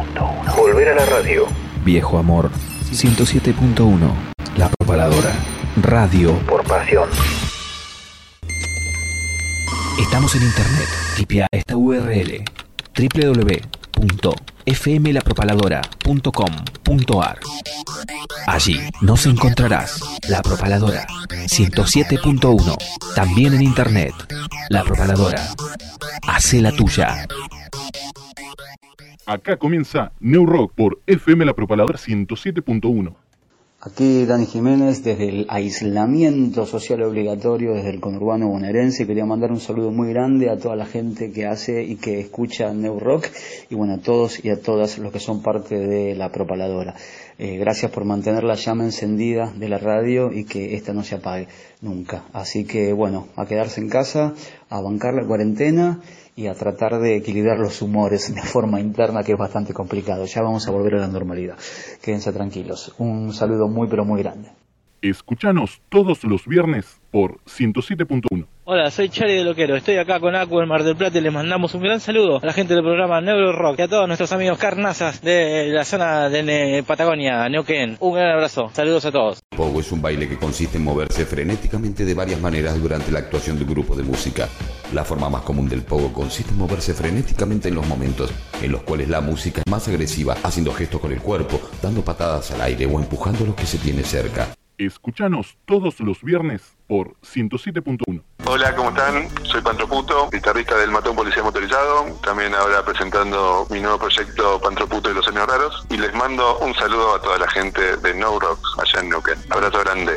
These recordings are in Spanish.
107.1. Volver a la radio. Viejo Amor 107.1. La Propaladora. Radio Por pasión. Estamos en internet. Tipea esta URL www.fmlapropaladora.com.ar. Allí nos encontrarás La Propaladora 107.1. También en internet. La Propaladora. Hace la tuya. Acá comienza New Rock por FM La Propaladora 107.1. Aquí Dani Jiménez desde el aislamiento social obligatorio desde el conurbano bonaerense. Quería mandar un saludo muy grande a toda la gente que hace y que escucha New Rock y bueno, a todos y a todas los que son parte de la propaladora. Eh, gracias por mantener la llama encendida de la radio y que esta no se apague nunca. Así que bueno, a quedarse en casa, a bancar la cuarentena y a tratar de equilibrar los humores de forma interna que es bastante complicado. Ya vamos a volver a la normalidad. Quédense tranquilos. Un saludo muy pero muy grande. Escuchanos todos los viernes por 107.1. Hola, soy Charlie de Loquero. Estoy acá con Acu en Mar del Plata y les mandamos un gran saludo a la gente del programa Neuro Rock y a todos nuestros amigos carnazas de la zona de Patagonia, Neuquén. Un gran abrazo. Saludos a todos. Pogo es un baile que consiste en moverse frenéticamente de varias maneras durante la actuación de un grupo de música. La forma más común del pogo consiste en moverse frenéticamente en los momentos en los cuales la música es más agresiva, haciendo gestos con el cuerpo, dando patadas al aire o empujando a los que se tiene cerca. Escuchanos todos los viernes por 107.1. Hola, ¿cómo están? Soy Pantroputo, guitarrista del Matón Policía Motorizado, también ahora presentando mi nuevo proyecto Pantroputo y los Años Raros, y les mando un saludo a toda la gente de No Rocks allá en Neuquén. Abrazo grande.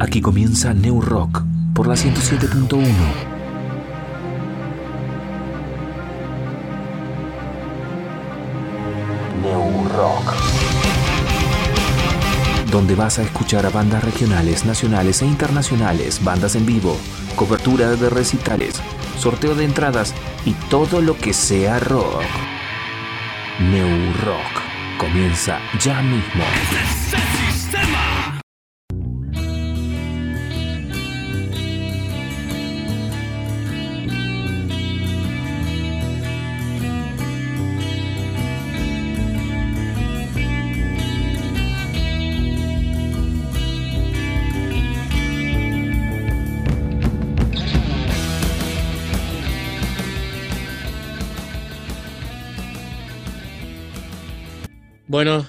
Aquí comienza New Rock por la 107.1. New Rock. Donde vas a escuchar a bandas regionales, nacionales e internacionales, bandas en vivo, cobertura de recitales, sorteo de entradas y todo lo que sea rock. New Rock comienza ya mismo. Bueno,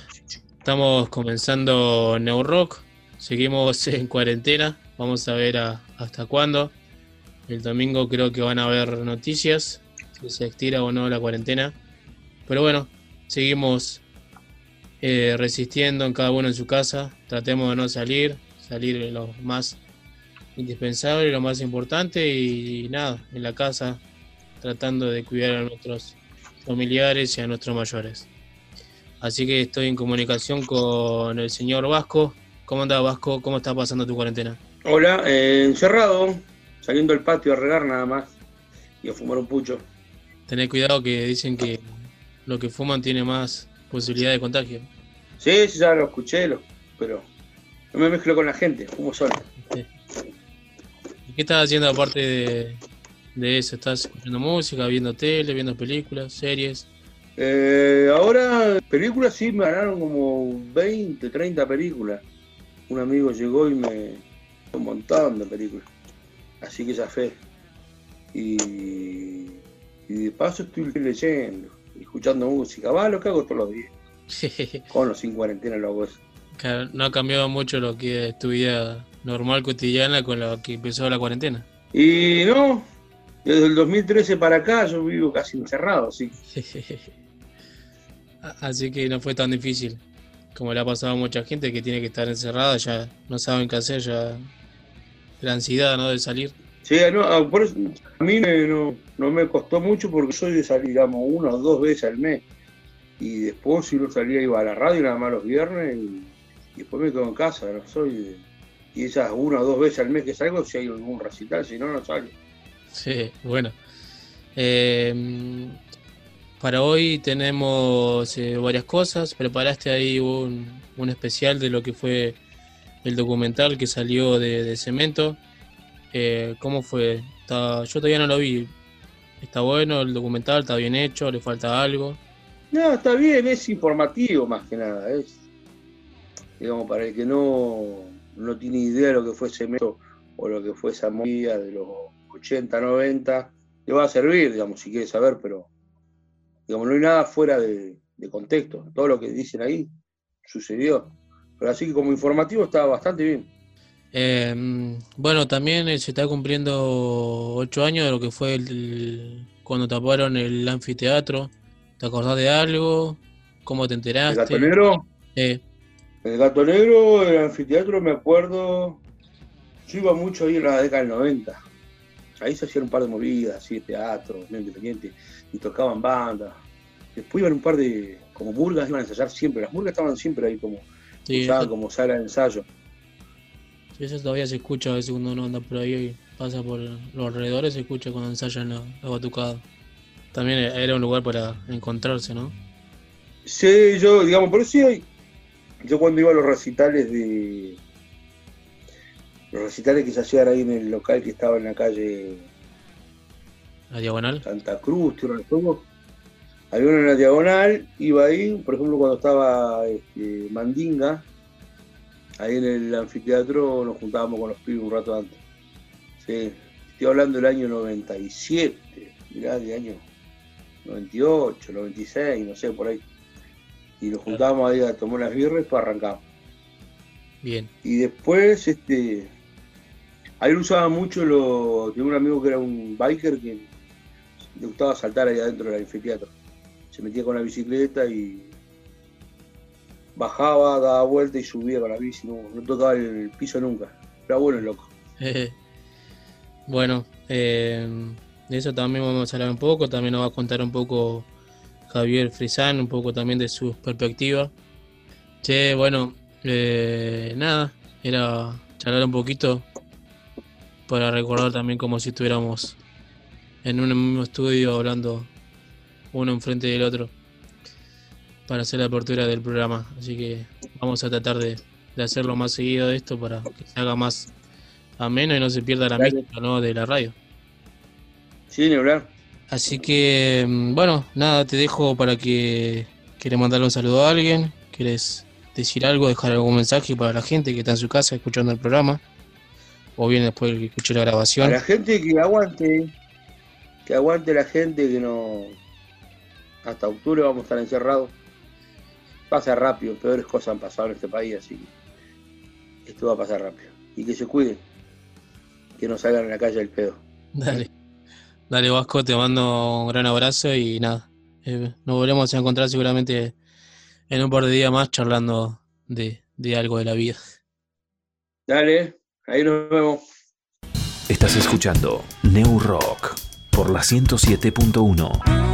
estamos comenzando New Rock. Seguimos en cuarentena. Vamos a ver hasta cuándo. El domingo creo que van a haber noticias. Si se estira o no la cuarentena. Pero bueno, seguimos eh, resistiendo en cada uno en su casa. Tratemos de no salir. Salir lo más indispensable, lo más importante. Y, nada, en la casa. Tratando de cuidar a nuestros familiares y a nuestros mayores. Así que estoy en comunicación con el señor Vasco. ¿Cómo anda Vasco? ¿Cómo está pasando tu cuarentena? Hola, eh, encerrado, saliendo al patio a regar nada más y a fumar un pucho. Tened cuidado que dicen que lo que fuman tiene más posibilidad de contagio. Sí, sí, ya lo escuché, lo- pero no me mezclo con la gente, fumo solo. ¿Y qué estás haciendo aparte de, de eso? ¿Estás escuchando música, viendo tele, viendo películas, series? Eh, ahora, películas sí me ganaron como 20, 30 películas. Un amigo llegó y me un montón de películas. Así que ya fe. Y, y de paso estoy leyendo, escuchando música. Va, lo que hago todos los días. Con los sin cuarentena lo hago eso. Claro, No ha cambiado mucho lo que es tu vida normal, cotidiana, con lo que empezó la cuarentena. Y no, desde el 2013 para acá yo vivo casi encerrado, sí. Así que no fue tan difícil como le ha pasado a mucha gente que tiene que estar encerrada, ya no saben qué hacer, ya la ansiedad ¿no? de salir. Sí, no, ah, por eso, a mí no, no me costó mucho porque soy de salir, digamos, una o dos veces al mes. Y después si no salía iba a la radio nada más los viernes y, y después me quedo en casa, no soy de- Y esas una o dos veces al mes que salgo, si hay algún recital, si no, no salgo. Sí, bueno. Eh, para hoy tenemos eh, varias cosas. Preparaste ahí un, especial de lo que fue el documental que salió de, Cemento. Eh, ¿Cómo fue? Yo todavía no lo vi. ¿Está bueno el documental? ¿Está bien hecho? ¿Le falta algo? No, está bien, es informativo más que nada. Es, digamos, para el que no, no tiene idea de lo que fue ese medio o lo que fue esa movida de los 80, 90, le va a servir, digamos, si quiere saber, pero digamos, no hay nada fuera de, de contexto. Todo lo que dicen ahí sucedió. Pero así que como informativo está bastante bien. Eh, bueno, también eh, se está cumpliendo ocho años de lo que fue el, cuando taparon el anfiteatro. ¿Te acordás de algo? ¿Cómo te enteraste? ¿El gato negro? Eh, El gato negro, el anfiteatro, me acuerdo. Yo iba mucho ahí en la década del 90. Ahí se hacían un par de movidas, así de teatro, medio independiente, y tocaban bandas. Después iban un par de, como murgas, iban a ensayar siempre. Las murgas estaban siempre ahí como, sí, eso, como sala de ensayo. eso todavía se escucha a veces cuando uno anda por ahí y pasa por los alrededores, se escucha cuando ensayan la, la batucada. También era un lugar para encontrarse, ¿no? Sí, yo, digamos, por eso sí yo cuando iba a los recitales de. Los recitales que se hacían ahí en el local que estaba en la calle La diagonal. Santa Cruz, Tierra del Fuego. Había uno en la diagonal, iba ahí, por ejemplo, cuando estaba este, Mandinga, ahí en el anfiteatro nos juntábamos con los pibes un rato antes. Sí, estoy hablando del año 97, mirá, de año 98, 96, no sé, por ahí. Y nos juntábamos ahí a tomar unas birras para arrancar. Bien. Y después, este. Ahí lo usaba mucho lo. Tenía un amigo que era un biker que le gustaba saltar ahí adentro del anfiteatro. Se metía con la bicicleta y bajaba, daba vuelta y subía con la bici, no, tocaba el piso nunca. Era bueno el loco. bueno, eh, de eso también vamos a hablar un poco. También nos va a contar un poco Javier Frisán, un poco también de su perspectiva. Che, bueno, eh, nada, era charlar un poquito para recordar también como si estuviéramos en un mismo estudio hablando uno enfrente del otro para hacer la apertura del programa. Así que vamos a tratar de, de hacerlo más seguido de esto para que se haga más ameno y no se pierda la mística ¿no? de la radio. Sí, hablar. Así que, mm, bueno, nada, te dejo para que quieres mandarle un saludo a alguien, quieres decir algo, dejar algún mensaje para la gente que está en su casa escuchando el programa, o bien después que escuche la A grabación. la gente que aguante, que aguante la gente que no. Hasta octubre vamos a estar encerrados. Pasa rápido, peores cosas han pasado en este país, así que esto va a pasar rápido. Y que se cuiden, que no salgan a la calle del pedo. Dale, dale Vasco, te mando un gran abrazo y nada, eh, nos volvemos a encontrar seguramente en un par de días más charlando de, de algo de la vida. Dale, ahí nos vemos. Estás escuchando New Rock por la 107.1.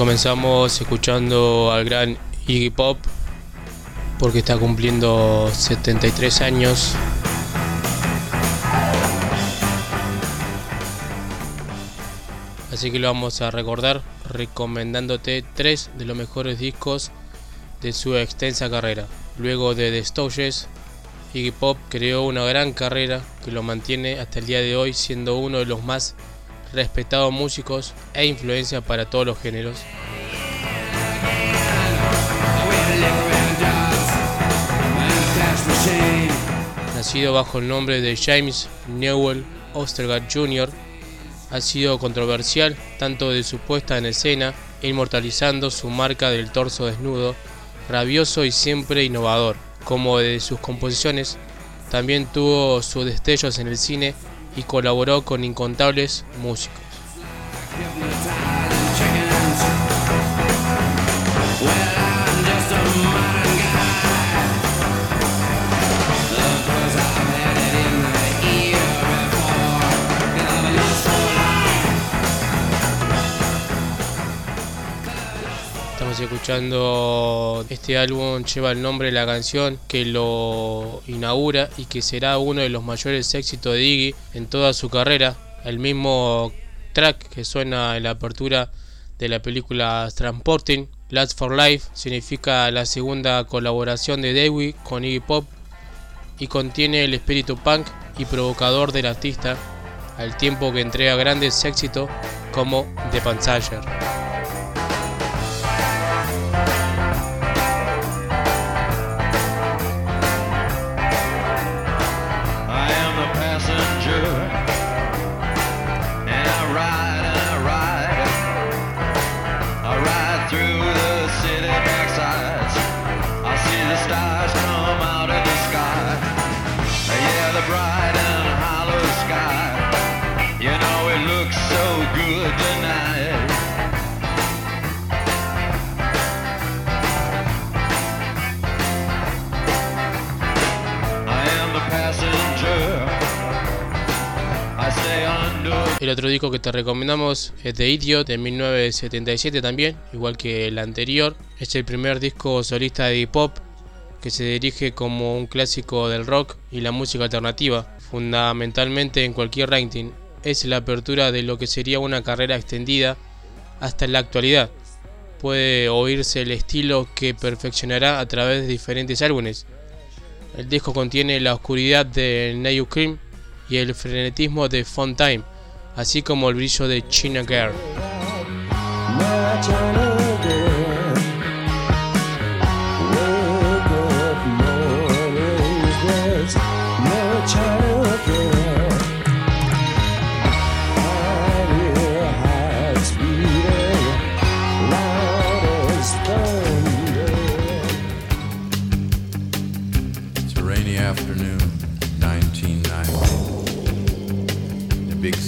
comenzamos escuchando al gran Iggy Pop porque está cumpliendo 73 años. Así que lo vamos a recordar recomendándote tres de los mejores discos de su extensa carrera. Luego de The Stooges, Iggy Pop creó una gran carrera que lo mantiene hasta el día de hoy siendo uno de los más respetados músicos e influencia para todos los géneros. Nacido bajo el nombre de James Newell Ostergaard Jr., ha sido controversial tanto de su puesta en escena, inmortalizando su marca del torso desnudo, rabioso y siempre innovador, como de sus composiciones, también tuvo sus destellos en el cine y colaboró con incontables músicos. Escuchando este álbum, lleva el nombre de la canción que lo inaugura y que será uno de los mayores éxitos de Iggy en toda su carrera. El mismo track que suena en la apertura de la película Transporting, Last for Life, significa la segunda colaboración de Dewey con Iggy Pop y contiene el espíritu punk y provocador del artista, al tiempo que entrega grandes éxitos como The Pansager. El otro disco que te recomendamos es The Idiot de 1977 también, igual que el anterior. Es el primer disco solista de hip hop que se dirige como un clásico del rock y la música alternativa, fundamentalmente en cualquier ranking. Es la apertura de lo que sería una carrera extendida hasta la actualidad. Puede oírse el estilo que perfeccionará a través de diferentes álbumes. El disco contiene la oscuridad de New Cream y el frenetismo de Fun Time, así como el brillo de China Girl.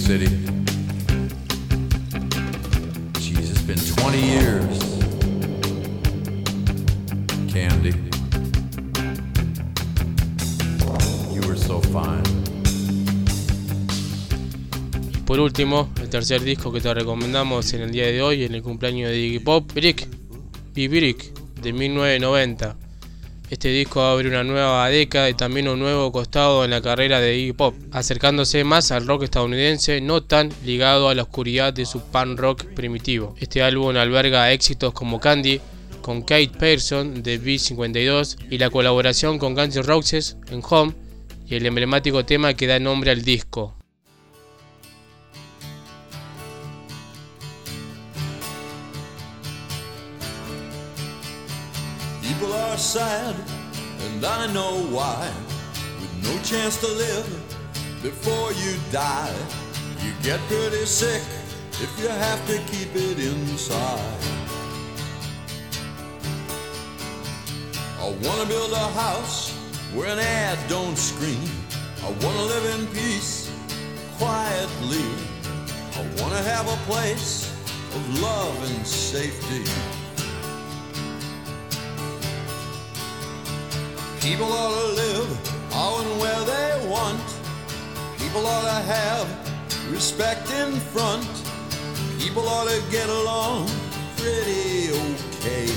City. Jeez, it's been 20 years. Candy. You were so fine. Y por último, el tercer disco que te recomendamos en el día de hoy, en el cumpleaños de Iggy Pop, Brick, Be Brick, de 1990. Este disco abre una nueva década y también un nuevo costado en la carrera de Iggy Pop, acercándose más al rock estadounidense, no tan ligado a la oscuridad de su punk rock primitivo. Este álbum alberga éxitos como Candy, con Kate Pearson de B52 y la colaboración con Guns N' Roses en Home y el emblemático tema que da nombre al disco. Sad, and I know why. With no chance to live before you die, you get pretty sick if you have to keep it inside. I wanna build a house where an ad don't scream. I wanna live in peace, quietly. I wanna have a place of love and safety. People ought to live how and where they want. People ought to have respect in front. People ought to get along pretty okay.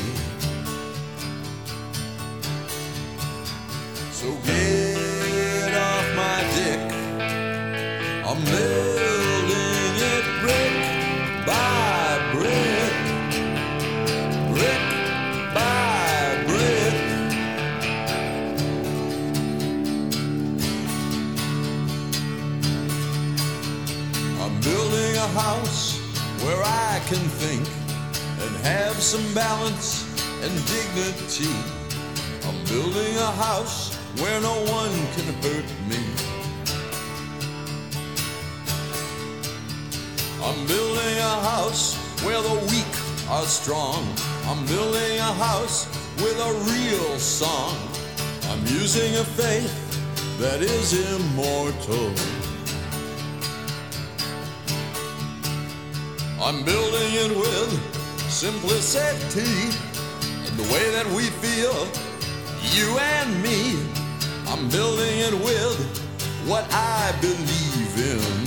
So get off my dick. I'm building it brick by a house where I can think and have some balance and dignity. I'm building a house where no one can hurt me. I'm building a house where the weak are strong. I'm building a house with a real song. I'm using a faith that is immortal. I'm building it with simplicity and the way that we feel, you and me. I'm building it with what I believe in.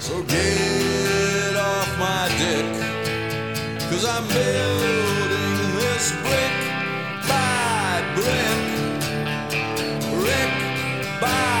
So get off my dick, cause I'm building this brick by brick, brick by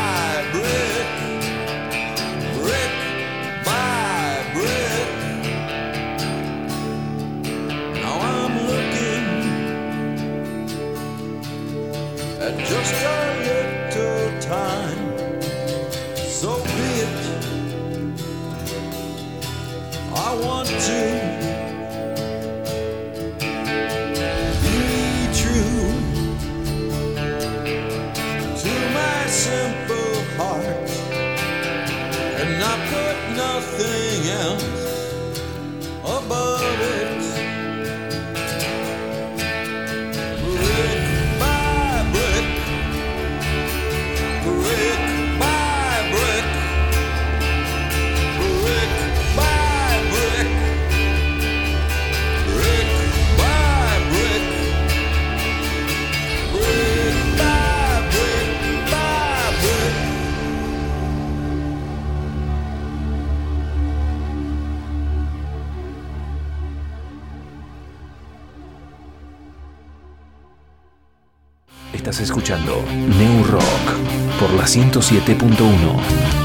Escuchando New Rock por la 107.1.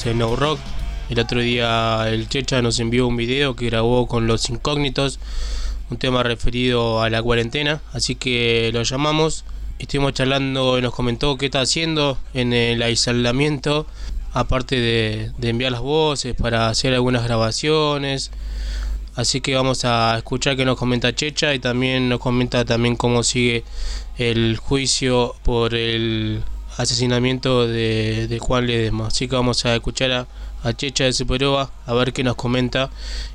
Seguimos en No Rock. El otro día el Checha nos envió un video que grabó con los incógnitos, un tema referido a la cuarentena, así que lo llamamos. Estuvimos charlando y nos comentó qué está haciendo en el aislamiento, aparte de, de enviar las voces para hacer algunas grabaciones. Así que vamos a escuchar qué nos comenta Checha y también nos comenta también cómo sigue el juicio por el asesinamiento de, Juan Ledesma. Así que vamos a escuchar a Checha de Superova a ver qué nos comenta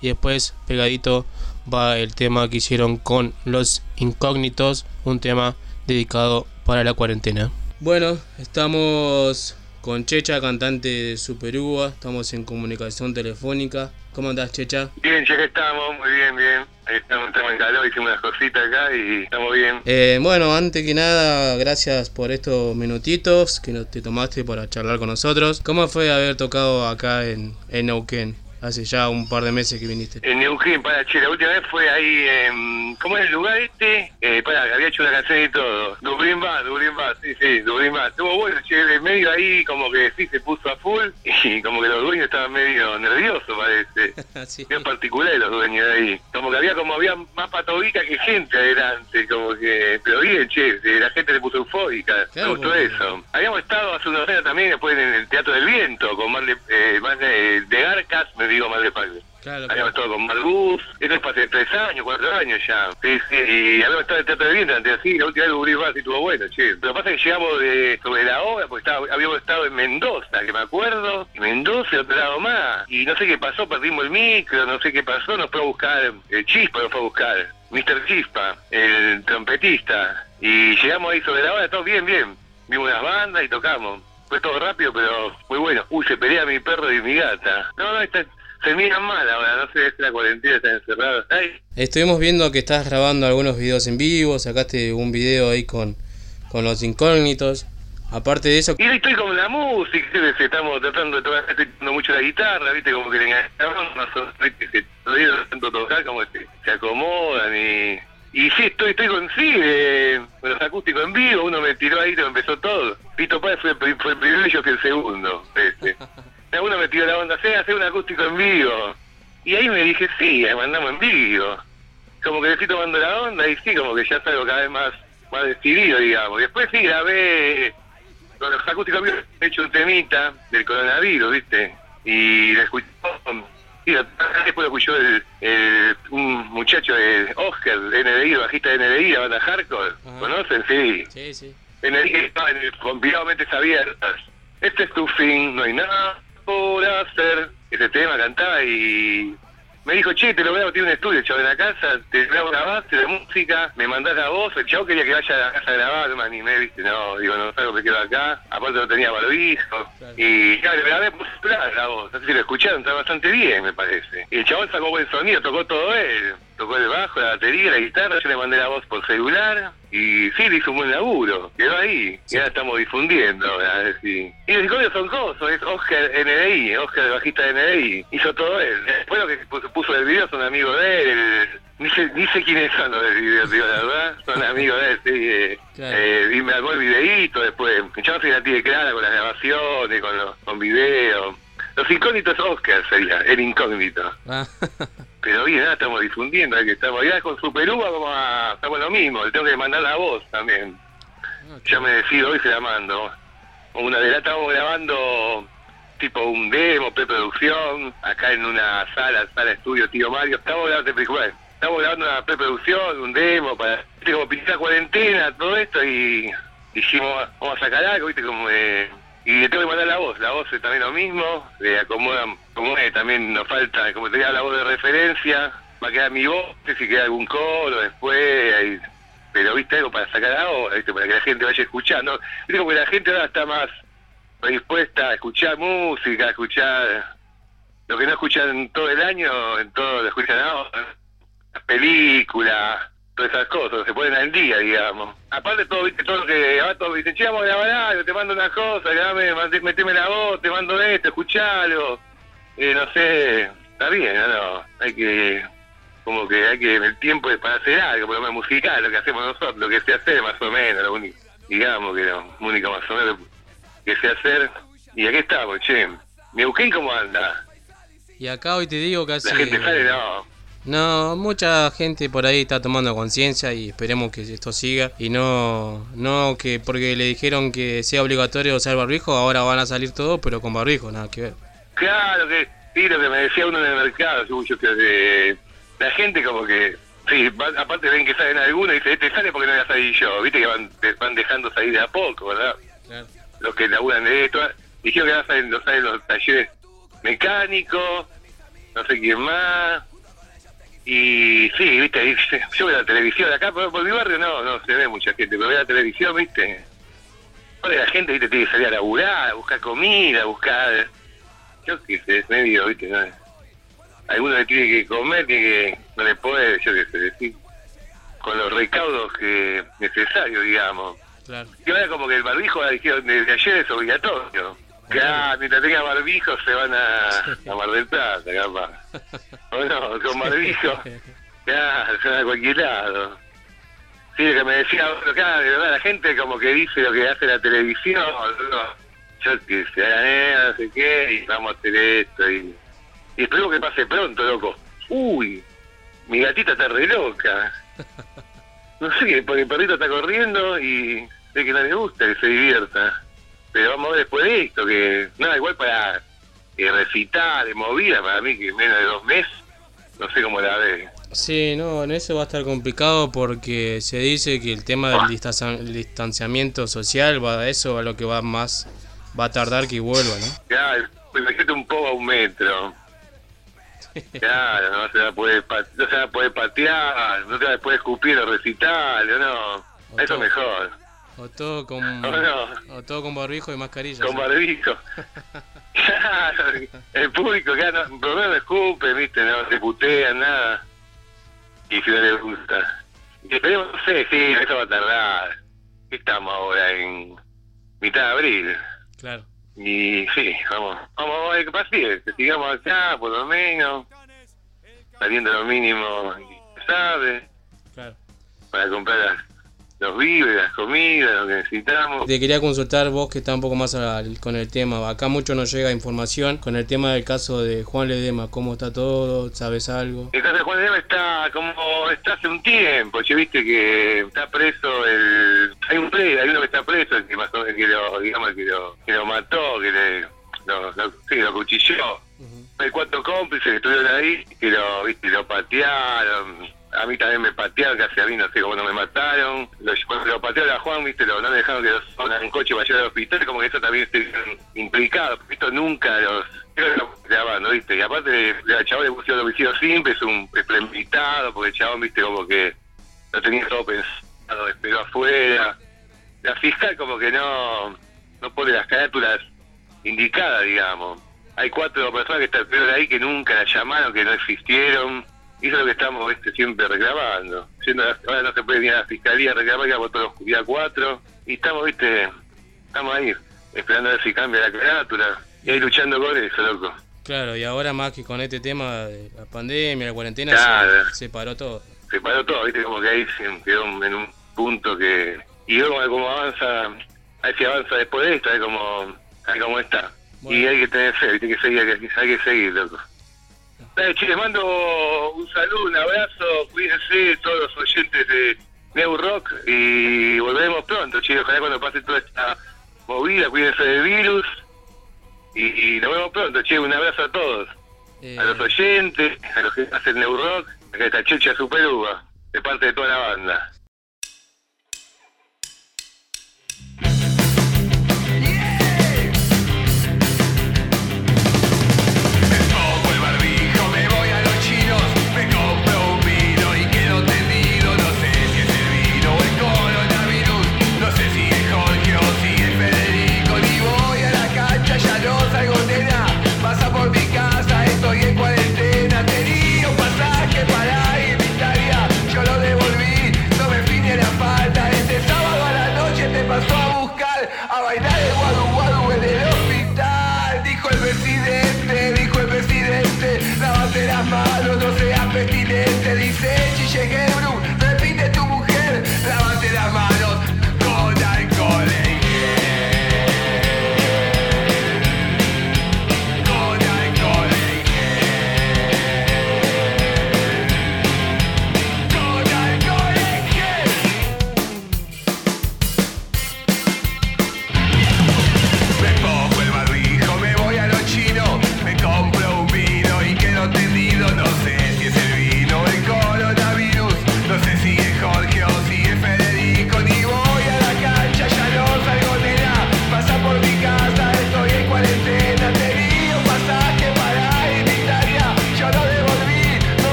y después pegadito va el tema que hicieron con los incógnitos, un tema dedicado para la cuarentena. Bueno, estamos con Checha, cantante de Superuva, estamos en comunicación telefónica. ¿Cómo andás, Checha? Bien, ya que estamos, muy bien, bien. Estamos, estamos en calor, hicimos unas cositas acá y estamos bien. Eh, bueno, antes que nada, gracias por estos minutitos que te tomaste para charlar con nosotros. ¿Cómo fue haber tocado acá en, en Neuquén? Hace ya un par de meses que viniste. En Neuquén, para che, la última vez fue ahí, en, ¿cómo es el lugar este? Eh, para, había hecho una canción y todo. Dublín va, Dublín va, sí, sí, Dublín va. Estuvo bueno, che, de medio ahí como que sí se puso a full y como que los dueños estaban medio nerviosos, parece. Bien particular los dueños de ahí. Como que había como había más patobica que gente adelante, como que, pero bien, che, eh, la gente se puso eufórica. Claro, Me gustó eso. Habíamos estado hace unos años también después en el Teatro del Viento con más de, eh, más de, de Garcas, me digo más de Pagle. Claro, Habíamos estado con Malbus, esto es hace tres años, cuatro años ya. Sí, sí, y habíamos estado en el Teatro del Viento antes así, la última vez Uri Bar, y estuvo bueno, che. Pero pasa que llegamos de, sobre la hora, porque estaba, habíamos estado en Mendoza, que me acuerdo, y Mendoza y otro lado más. Y no sé qué pasó, perdimos el micro, no sé qué pasó, nos fue a buscar, el Chispa nos fue a buscar, Mr. Chispa, el trompetista. Y llegamos ahí sobre la hora, todo bien, bien. Vimos unas bandas y tocamos. Fue todo rápido, pero muy bueno. Uy, se pelea mi perro y mi gata. No, no, está, se miran mal ahora, no sé, es la cuarentena, están encerrados. Ay, Estuvimos viendo que estás grabando algunos videos en vivo, sacaste un video ahí con, con los incógnitos. Aparte de eso, Y estoy con la música, estamos tratando de tocar, estoy tocando mucho la guitarra, viste, como que le se todavía tanto tocar, como que se acomodan y... Y sí, estoy, estoy con sí, eh, los acústicos en vivo, uno me tiró ahí, lo empezó todo. Pito Páez fue, fue el primero y yo fui el segundo, este. Uno me tiró la onda, sé hacer un acústico en vivo. Y ahí me dije, sí, mandamos en vivo. Como que le estoy tomando la onda y sí, como que ya salgo cada vez más, más decidido, digamos. Después sí, grabé con los acústicos en vivo, he hecho un temita del coronavirus, ¿viste? Y lo escuchó, y después lo escuchó el, el- un muchacho de Oscar, de NDI, bajista de NDI, la banda Hardcore. ¿Conocen? Sí. Sí, sí. NDI estaba en el compilado Mentes Abiertas. Este es tu fin, no hay nada por hacer. Ese tema cantaba y me dijo, che, te lo voy a tiene un estudio, chavo, en la casa, te grabo una base de música, me mandás la voz, el chavo quería que vaya a la casa a grabar, no me animé, viste, no, digo, no salgo, me quedo acá, aparte no tenía barbijo, y ya le grabé celular la voz, así que lo escucharon, está bastante bien, me parece. Y el chabón sacó buen sonido, tocó todo él, tocó el bajo, la batería, la guitarra, yo le mandé la voz por celular, y sí, le hizo un buen laburo, quedó ahí, y ahora estamos difundiendo, a ver si... Y los discos son cosas, es Oscar NDI, Oscar el bajista de NDI, hizo todo él. Después lo que puso, el video son amigos de él, el- ni sé, ni sé quiénes son los del video, digo, la verdad, son amigos de él, sí, eh, Claro. eh, y me armó el videíto después, chabón se la tiene clara con las grabaciones, con, los, con video. Los incógnitos Oscar sería, el incógnito. Ah, Pero bien, ahora estamos difundiendo, que estamos ya con Superuva vamos a, estamos lo mismo, le tengo que mandar la voz también. Ya me decido hoy se la mando. Una de la estamos grabando tipo un demo, preproducción, acá en una sala, sala estudio Tío Mario. Estamos grabando, bueno, estamos grabando una preproducción, un demo para, como pintar cuarentena, todo esto y dijimos, vamos a sacar algo, viste, como eh, y le tengo que mandar la voz, la voz es también lo mismo, le acomodan, como también nos falta, como tenía la voz de referencia, va a quedar mi voz, si queda algún coro después, pero viste algo para sacar ahora, viste, para que la gente vaya escuchando, como que la gente ahora está más predispuesta a escuchar música, a escuchar lo que no escuchan todo el año, en todo lo escuchan ahora, las películas, todas esas cosas, se ponen al día, digamos. Aparte todo, viste, todo lo que ahora todos dicen, che, vamos a grabar algo, te mando una cosa, grabame, meteme la voz, te mando esto, escuchalo, eh, no sé, está bien, no, no, hay que, como que hay que, el tiempo es para hacer algo, por lo menos musical, lo que hacemos nosotros, lo que sé hacer más o menos, lo único, digamos que lo único más o menos que sé hacer, y aquí estamos, che, Neuquén cómo anda, y acá hoy te digo la casi... gente sale, no, No, mucha gente por ahí está tomando conciencia y esperemos que esto siga y no no que porque le dijeron que sea obligatorio usar barbijo, ahora van a salir todos, pero con barbijo, nada que ver. Claro que sí, lo que me decía uno en el mercado, yo, yo que eh, la gente como que, sí, va- aparte ven que salen algunos y dice, este sale porque no voy a salir yo, viste que van, te van dejando salir de a poco, ¿verdad? Claro. Los que laburan de esto, dijeron que van a salir, no salen los talleres mecánicos, no sé quién más, y sí, viste, yo veo la televisión, acá por, por mi barrio no, no se ve mucha gente, pero veo la televisión, viste, ahora la gente, viste, tiene que salir a laburar, a buscar comida, a buscar yo qué sé, es medio, viste, ¿no? Alguno le tiene que comer, que, que no le puede, yo qué sé, decir, con los recaudos que necesarios, digamos. Claro. Y ahora como que el barbijo, dijeron, desde ayer es obligatorio. Ah, mientras tenga barbijo se van a, a Mar del Plata, capaz. O no, con barbijo, ya, se van a cualquier lado. Sí, lo que me decía, claro, de verdad, la gente como que dice lo que hace la televisión, ¿no? yo que se haga no sé qué, y vamos a hacer esto, y, y espero que pase pronto, loco. Uy, mi gatita está re loca. No sé porque el perrito está corriendo y sé que no le gusta que se divierta. Pero vamos a ver después de esto, que nada, igual para eh, recitar, de movida, para mí que menos de dos meses, no sé cómo la ve. Sí, no, en eso va a estar complicado porque se dice que el tema del distancia- el distanciamiento social va a eso a lo que va más va a tardar que vuelva, ¿no? Ya, pues imagínate un poco a un metro. Claro, no se va a poder, no se va a poder patear, no se va a poder escupir o recitar, no. Eso mejor. O todo con No, no. o todo con barbijo y mascarilla. Con sí. barbijo. Claro, el público que no, por lo menos no escupe, viste, no se putean, nada. Y si no les gusta. Y esperemos, no sé, sí, eso va a tardar. ¿Qué estamos ahora? En mitad de abril. Claro. Y sí, vamos, vamos a ver qué pasa, que sigamos acá, por lo menos, saliendo lo mínimo, ¿sabe? Claro. Para comprar los víveres, las comidas, lo que necesitamos. Te quería consultar vos que está un poco más al- con el tema. Acá mucho nos llega información con el tema del caso de Juan Ledema. ¿Cómo está todo? ¿Sabes algo? El caso de Juan de Dema está como está hace un tiempo, che, viste que está preso el... Hay un preso, hay uno que está preso, el que, más o menos que lo, digamos, el que lo, que lo mató, que le, lo, lo- sí, lo cuchilló. Hay cuatro cómplices que estuvieron ahí, que lo, viste, lo patearon. A mí también me patearon, casi a mí no sé cómo no me mataron. Lo, lo patearon a Juan, viste, lo, no le dejaron que los pongan en coche para llevar al hospital, como que eso también estuvieron implicados. Esto nunca los... lo grabando, viste. Y aparte, el chabón le pusieron homicidio simple, es un premeditado, porque el chabón, viste, como que lo tenía todo pensado, esperó afuera. La fiscal como que no, no pone las carátulas indicadas, digamos. Hay cuatro personas que están peor ahí que nunca la llamaron, que no existieron. Y eso es lo que estamos ¿viste? siempre reclamando. Siendo, ahora no se puede ir a la fiscalía a reclamar que votado los día cuatro. Y estamos, viste, estamos ahí, esperando a ver si cambia la carátula. Y ahí luchando con eso, loco. Claro, y ahora más que con este tema de la pandemia, la cuarentena, Claro. se, se paró todo. se paró todo, viste, como que ahí se quedó en un punto que... Y luego como avanza, a ver si avanza después de esto, a ver cómo, a ver cómo está. Y hay que tener fe, viste, que seguir, hay que seguir, loco. Les mando un saludo, un abrazo, cuídense todos los oyentes de New Rock y volveremos pronto, che, ojalá cuando pase toda esta movida, cuídense del virus y, y nos vemos pronto, che, un abrazo a todos. A los oyentes, a los que hacen New Rock, acá está Checha Superuva, de parte de toda la banda.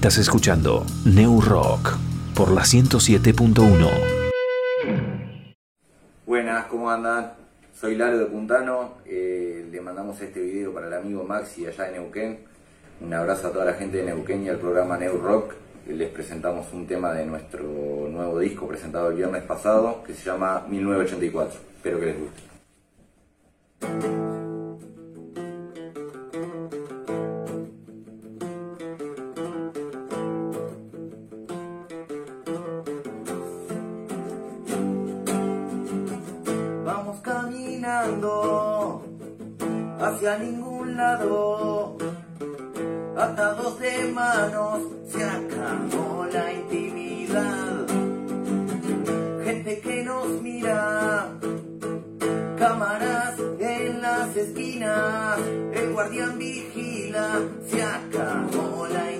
Estás escuchando New Rock por la 107.1. Buenas, ¿cómo andan? Soy Lalo de Puntano, eh, le mandamos este video para el amigo Maxi allá de Neuquén. Un abrazo a toda la gente de Neuquén y al programa Neu Rock. Les presentamos un tema de nuestro nuevo disco presentado el viernes pasado que se llama 1984. Espero que les guste. Hacia ningún lado, atados de manos, se acabó la intimidad. Gente que nos mira. Cámaras en las esquinas, el guardián vigila, se acabó la intimidad.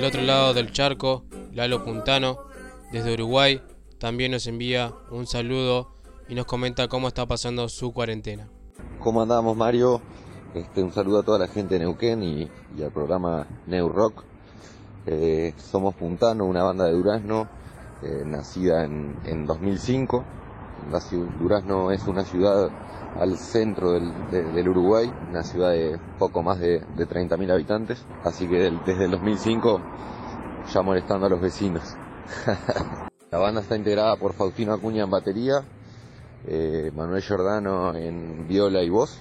Podrá Desde el otro lado del charco, Lalo Puntano, desde Uruguay, también nos envía un saludo y nos comenta cómo está pasando su cuarentena. ¿Cómo andamos, Mario? Este, un saludo a toda la gente de Neuquén y, al programa New Rock. Eh, somos Puntano, una banda de Durazno, eh, nacida en, en 2005. La ciu- Durazno es una ciudad al centro del, de- del Uruguay, una ciudad de poco más de, de 30.000 habitantes, así que desde el 2005 ya molestando a los vecinos. La banda está integrada por Faustino Acuña en batería, eh, Manuel Giordano en viola y voz,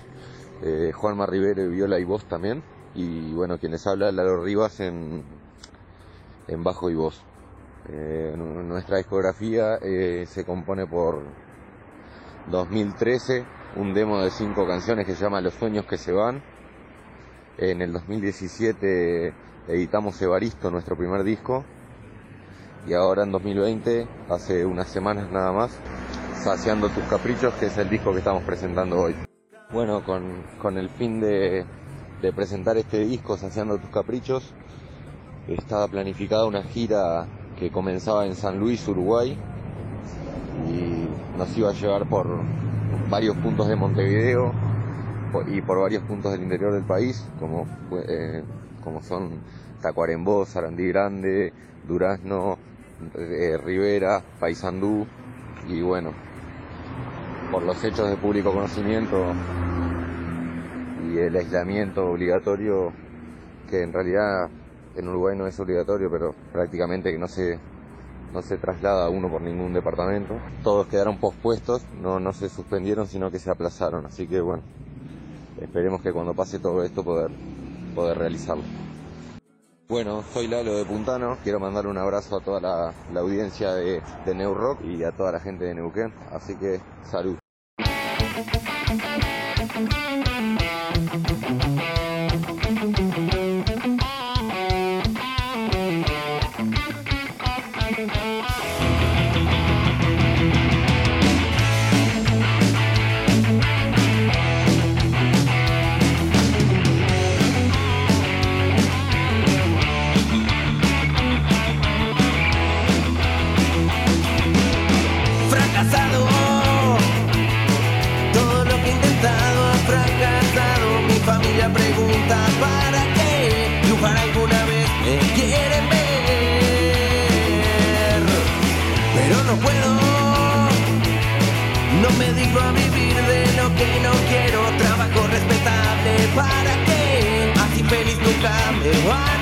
eh, Juanma Rivero en viola y voz también, y bueno, quien les habla, Lalo Rivas en, en bajo y voz. Eh, nu- nuestra discografía eh, se compone por 2013, un demo de cinco canciones que se llama Los sueños que se van. En el 2017 editamos Evaristo, nuestro primer disco. Y ahora en 2020, hace unas semanas nada más, Saciando tus caprichos, que es el disco que estamos presentando hoy. Bueno, con, con el fin de, de presentar este disco, Saciando tus caprichos, estaba planificada una gira que comenzaba en San Luis, Uruguay, y nos iba a llevar por varios puntos de Montevideo y por varios puntos del interior del país, como, fue- eh, como son Tacuarembó, Sarandí Grande, Durazno, eh, Rivera, Paysandú, y bueno, por los hechos de público conocimiento y el aislamiento obligatorio, que en realidad en Uruguay no es obligatorio, pero prácticamente que no se, no se traslada uno por ningún departamento. Todos quedaron pospuestos, no, no se suspendieron, sino que se aplazaron. Así que bueno, esperemos que cuando pase todo esto poder, poder realizarlo. Bueno, soy Lalo de Puntano, quiero mandar un abrazo a toda la, la audiencia de, de New Rock y a toda la gente de Neuquén, así que salud. Digo a vivir de lo que no quiero. Trabajo respetable para qué. Así feliz nunca me. Voy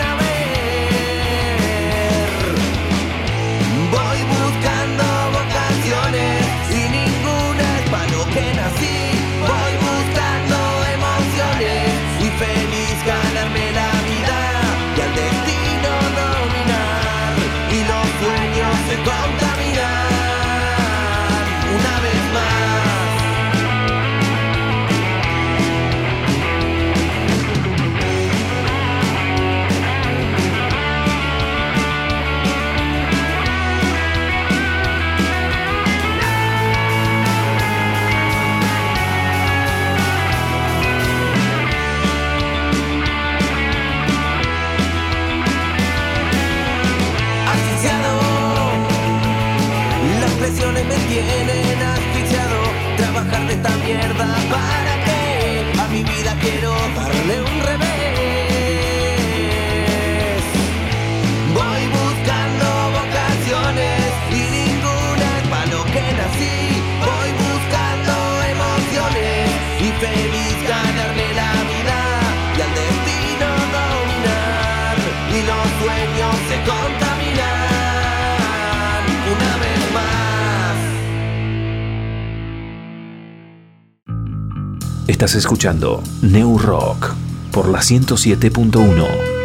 tienen asfixiado. Trabajar de esta mierda para qué? A mi vida quiero Estás escuchando New Rock por la 107.1.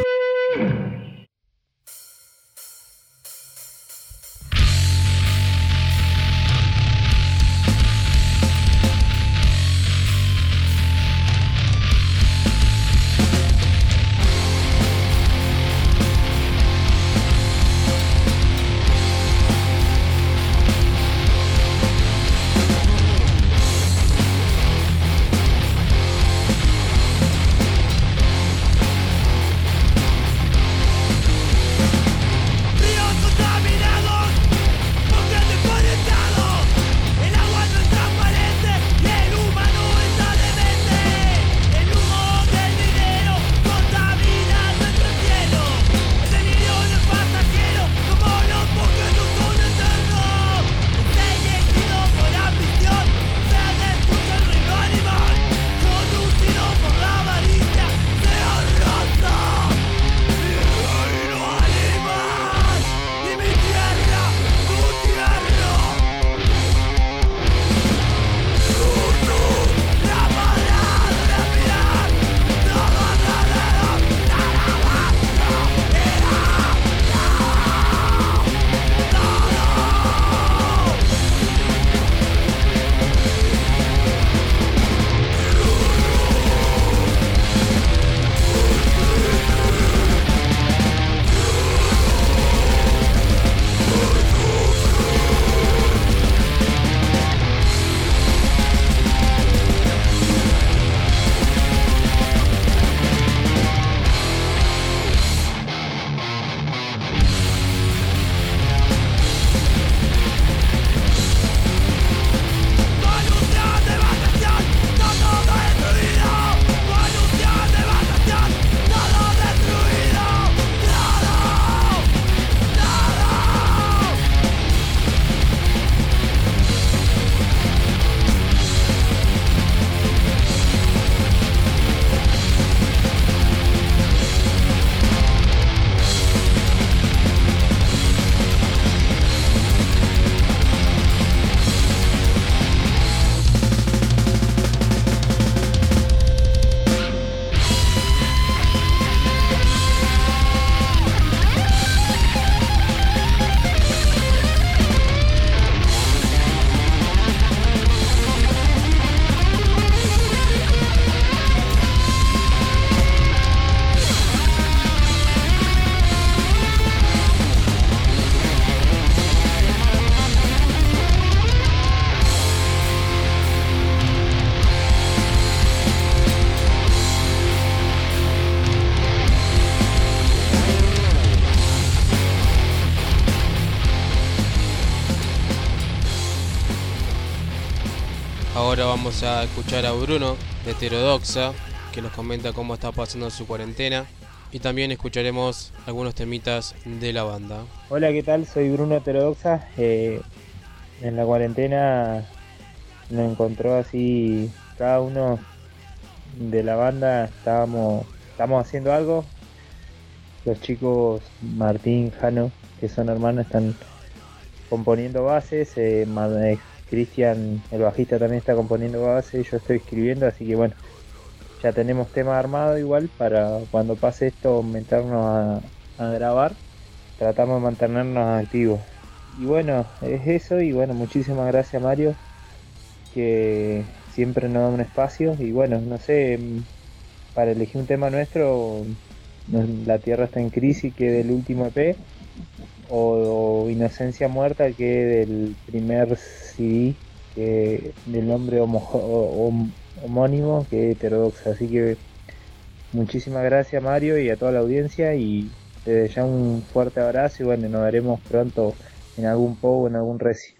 Ahora vamos a escuchar a Bruno de Heterodoxa, que nos comenta cómo está pasando su cuarentena. Y también escucharemos algunos temitas de la banda. Hola, ¿qué tal? Soy Bruno Heterodoxa. Eh, en la cuarentena nos encontró así cada uno de la banda. Estábamos, estamos haciendo algo. Los chicos Martín, Jano, que son hermanos, están componiendo bases. Eh, eh, Cristian, el bajista, también está componiendo bases. Yo estoy escribiendo, así que bueno, ya tenemos tema armado igual para cuando pase esto meternos a, grabar. Tratamos de mantenernos activos. Y bueno, es eso. Y bueno, muchísimas gracias Mario, que siempre nos da un espacio. Y bueno, no sé, mm, para elegir un tema nuestro, La Tierra está en crisis, que del último EP, o, Inocencia Muerta, que del primer CD, que del nombre homo- homónimo, que Heterodoxa. Así que muchísimas gracias Mario y a toda la audiencia y desde ya un fuerte abrazo y bueno, nos veremos pronto en algún PO o en algún reci.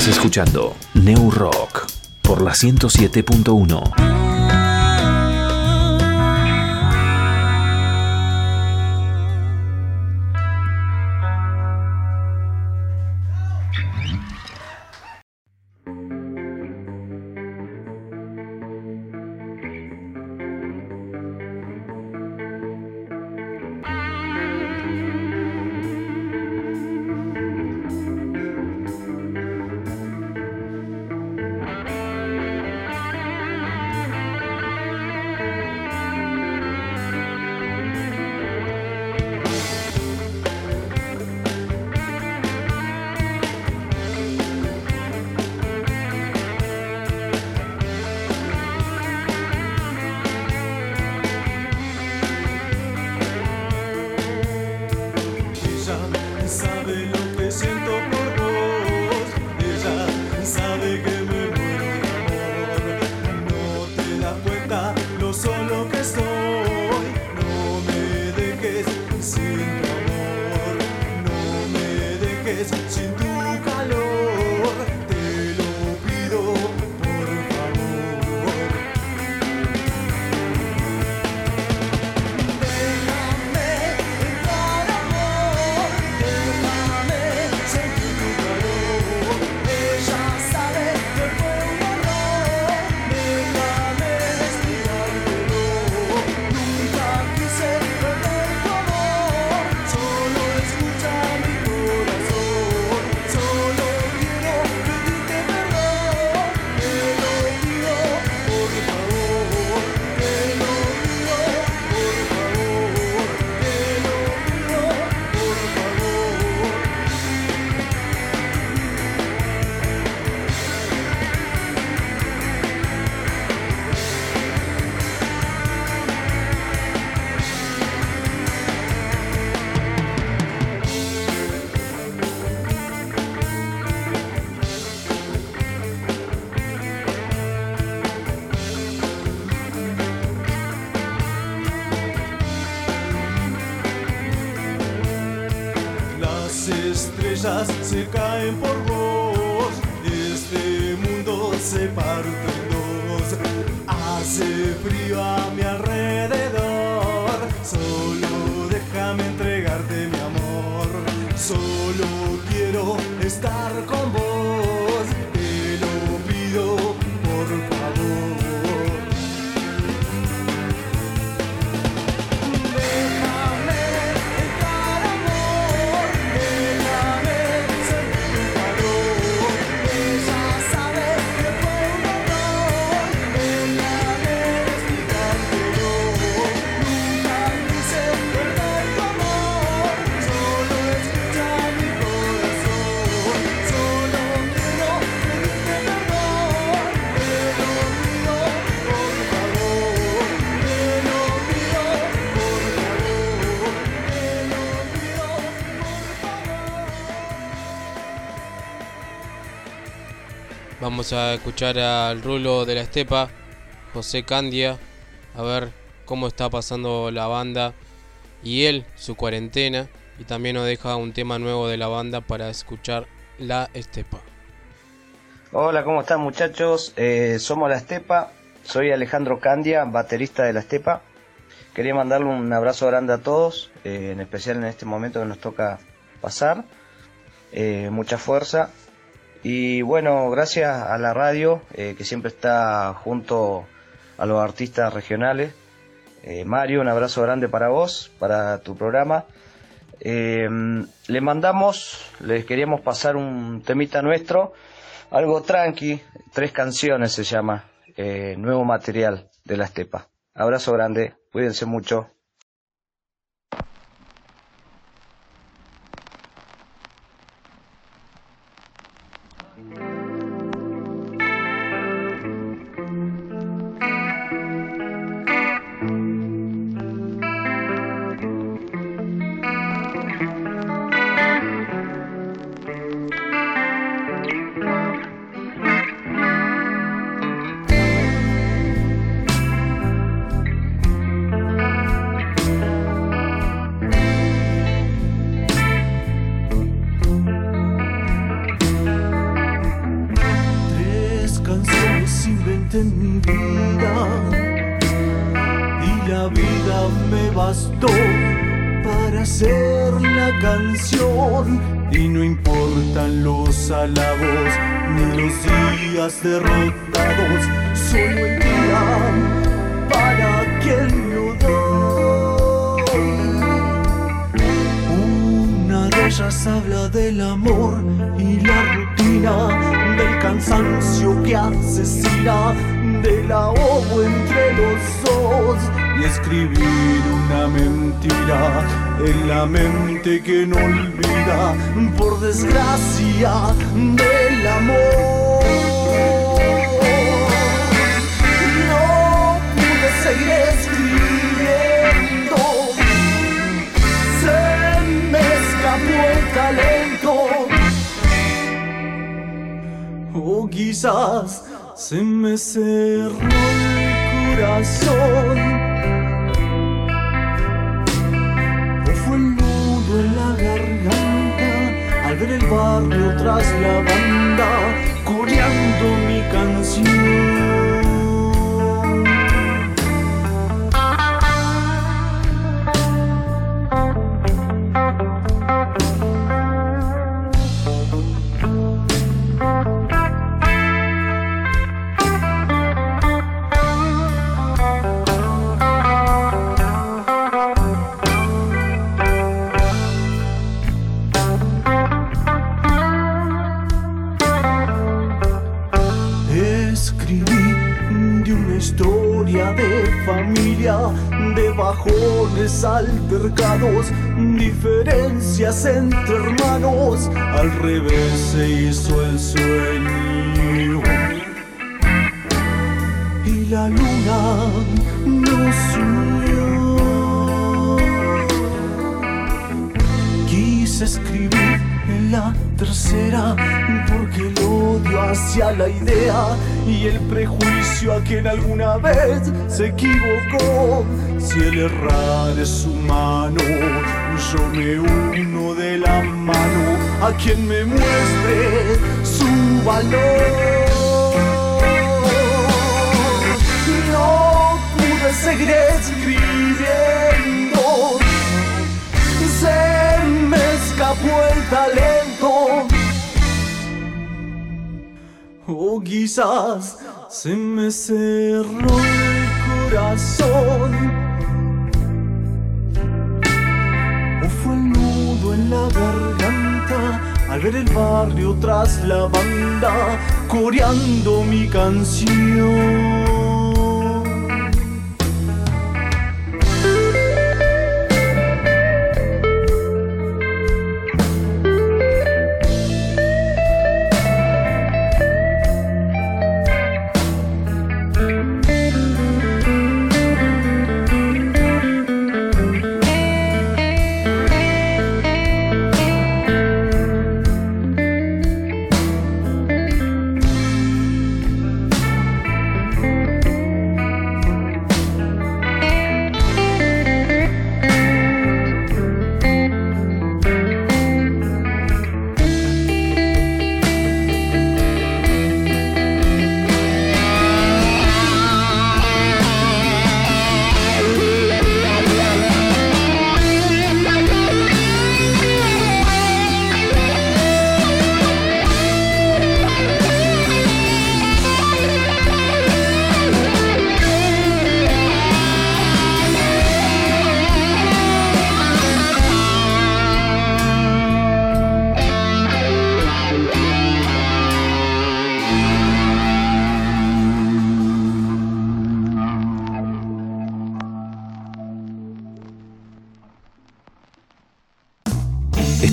Estás escuchando New Rock por la 107.1. A escuchar al Rulo de la Estepa, José Candia, a ver cómo está pasando la banda y él, su cuarentena, y también nos deja un tema nuevo de la banda para escuchar La Estepa. Hola, ¿cómo están muchachos? Eh, somos La Estepa, soy Alejandro Candia, baterista de La Estepa. Quería mandarle un abrazo grande a todos, eh, en especial en este momento que nos toca pasar. Eh, mucha fuerza. Y bueno, gracias a la radio, eh, que siempre está junto a los artistas regionales. Eh, Mario, un abrazo grande para vos, para tu programa. Eh, le mandamos, les queríamos pasar un temita nuestro, algo tranqui, tres canciones se llama, eh, nuevo material de la estepa. Abrazo grande, cuídense mucho. Cansancio que asesina, del ahogo entre los dos y escribir una mentira en la mente que no olvida, por desgracia del amor. No pude seguir escribiendo, se me escapó el talento. O quizás se me cerró el corazón. O fue el nudo en la garganta al ver el barrio tras la banda coreando mi canción. De bajones altercados, diferencias entre hermanos, al revés se hizo el sueño. Y la luna nos unió. Quise escribir en la tercera porque el odio hacia la idea y el prejuicio a quien alguna vez se equivocó. Si el errar es humano, yo me uno de la mano a quien me muestre su valor. No pude seguir escribiendo se me escapó el talento. O quizás se me cerró el corazón. O fue el nudo en la garganta al ver el barrio tras la banda coreando mi canción.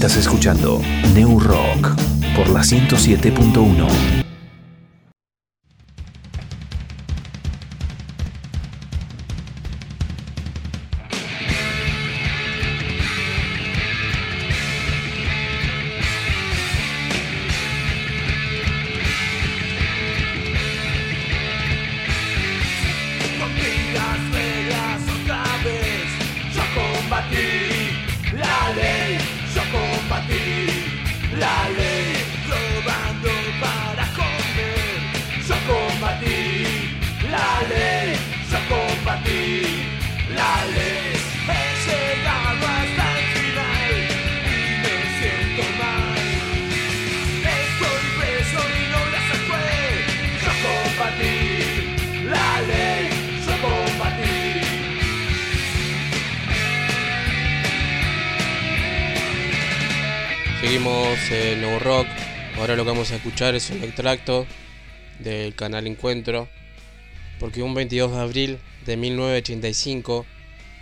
Estás escuchando New Rock por la 107.1. a escuchar es extracto del canal Encuentro. Porque un 22 de abril de 1985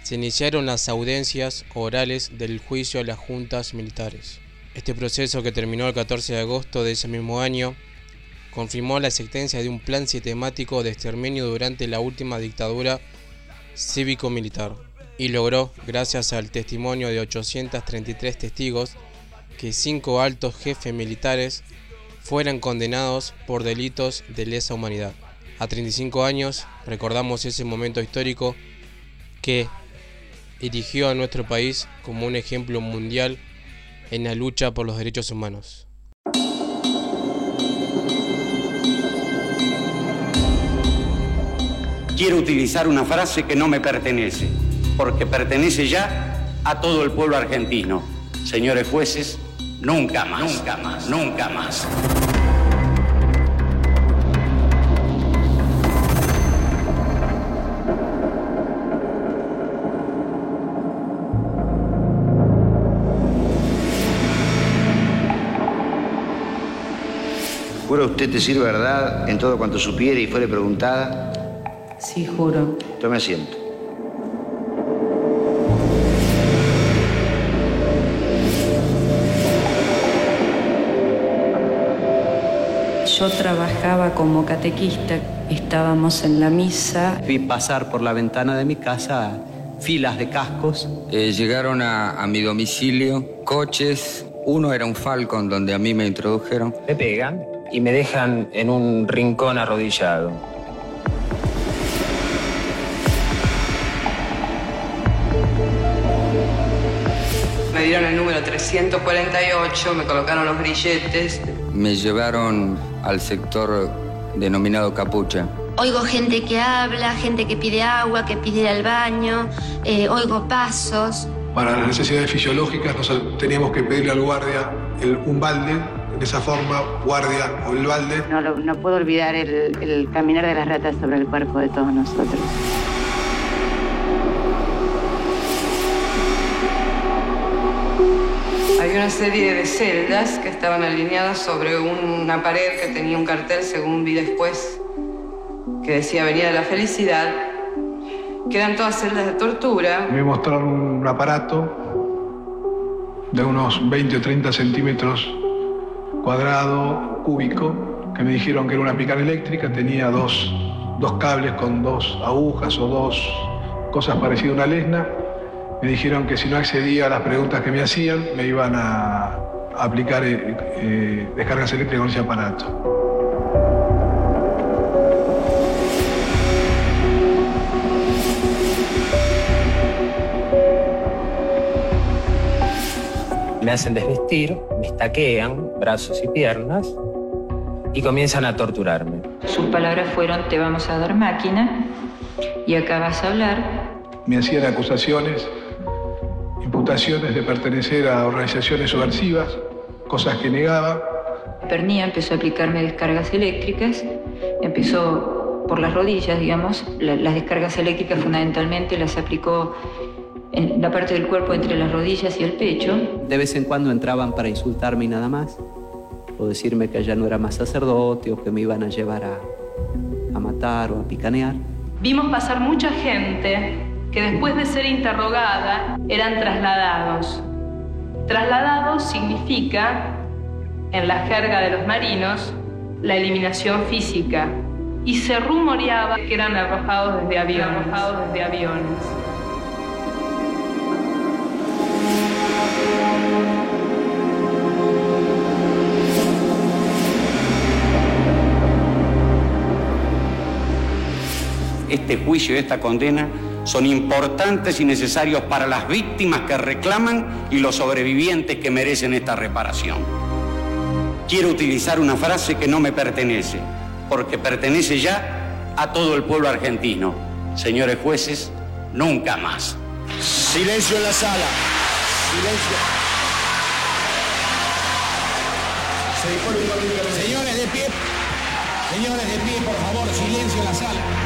se iniciaron las audiencias orales del juicio a las juntas militares. Este proceso que terminó el 14 de agosto de ese mismo año confirmó la existencia de un plan sistemático de exterminio durante la última dictadura cívico-militar y logró, gracias al testimonio de 833 testigos, que cinco altos jefes militares fueran condenados por delitos de lesa humanidad. A 35 años recordamos ese momento histórico que erigió a nuestro país como un ejemplo mundial en la lucha por los derechos humanos. Quiero utilizar una frase que no me pertenece, porque pertenece ya a todo el pueblo argentino. Señores jueces, nunca más, nunca más, nunca más. ¿Jura usted decir verdad en todo cuanto supiere y fuere preguntada? Sí, juro. Tome asiento. Yo trabajaba como catequista, estábamos en la misa. Vi pasar por la ventana de mi casa filas de cascos. Eh, llegaron a, a mi domicilio coches. Uno era un Falcon donde a mí me introdujeron. Me pegan y me dejan en un rincón arrodillado. Me dieron el número 348, me colocaron los grilletes. Me llevaron al sector denominado Capucha. Oigo gente que habla, gente que pide agua, que pide ir al baño, eh, oigo pasos. Para las necesidades fisiológicas nos teníamos que pedirle al guardia el- un balde, de esa forma, guardia o el balde. No, lo- no puedo olvidar el, el caminar de las ratas sobre el cuerpo de todos nosotros. Una serie de celdas que estaban alineadas sobre una pared que tenía un cartel, según vi después, que decía Avenida de la Felicidad, que eran todas celdas de tortura. Me mostraron un aparato de unos 20 o 30 centímetros cuadrado, cúbico, que me dijeron que era una picana eléctrica, tenía dos, dos cables con dos agujas o dos cosas parecidas a una lesna. Me dijeron que si no accedía a las preguntas que me hacían, me iban a, aplicar eh, eh, descargas eléctricas con ese aparato. Me hacen desvestir, me estaquean brazos y piernas y comienzan a torturarme. Sus palabras fueron, te vamos a dar máquina y acá vas a hablar. Me hacían acusaciones, imputaciones de pertenecer a organizaciones subversivas, cosas que negaba. Pernía empezó a aplicarme descargas eléctricas, empezó por las rodillas, digamos, La- las descargas eléctricas fundamentalmente las aplicó en la parte del cuerpo entre las rodillas y el pecho. De vez en cuando entraban para insultarme y nada más, o decirme que ya no era más sacerdote o que me iban a llevar a, a matar o a picanear. Vimos pasar mucha gente que después de ser interrogada eran trasladados. Trasladados significa, en la jerga de los marinos, la eliminación física. Y se rumoreaba que eran arrojados desde aviones. Arrojados desde aviones. Este juicio esta condena son importantes y necesarios para las víctimas que reclaman y los sobrevivientes que merecen esta reparación. Quiero utilizar una frase que no me pertenece, porque pertenece ya a todo el pueblo argentino. Señores jueces, nunca más. Silencio en la sala. Silencio. Señores de pie, señores de pie, por favor, silencio en la sala.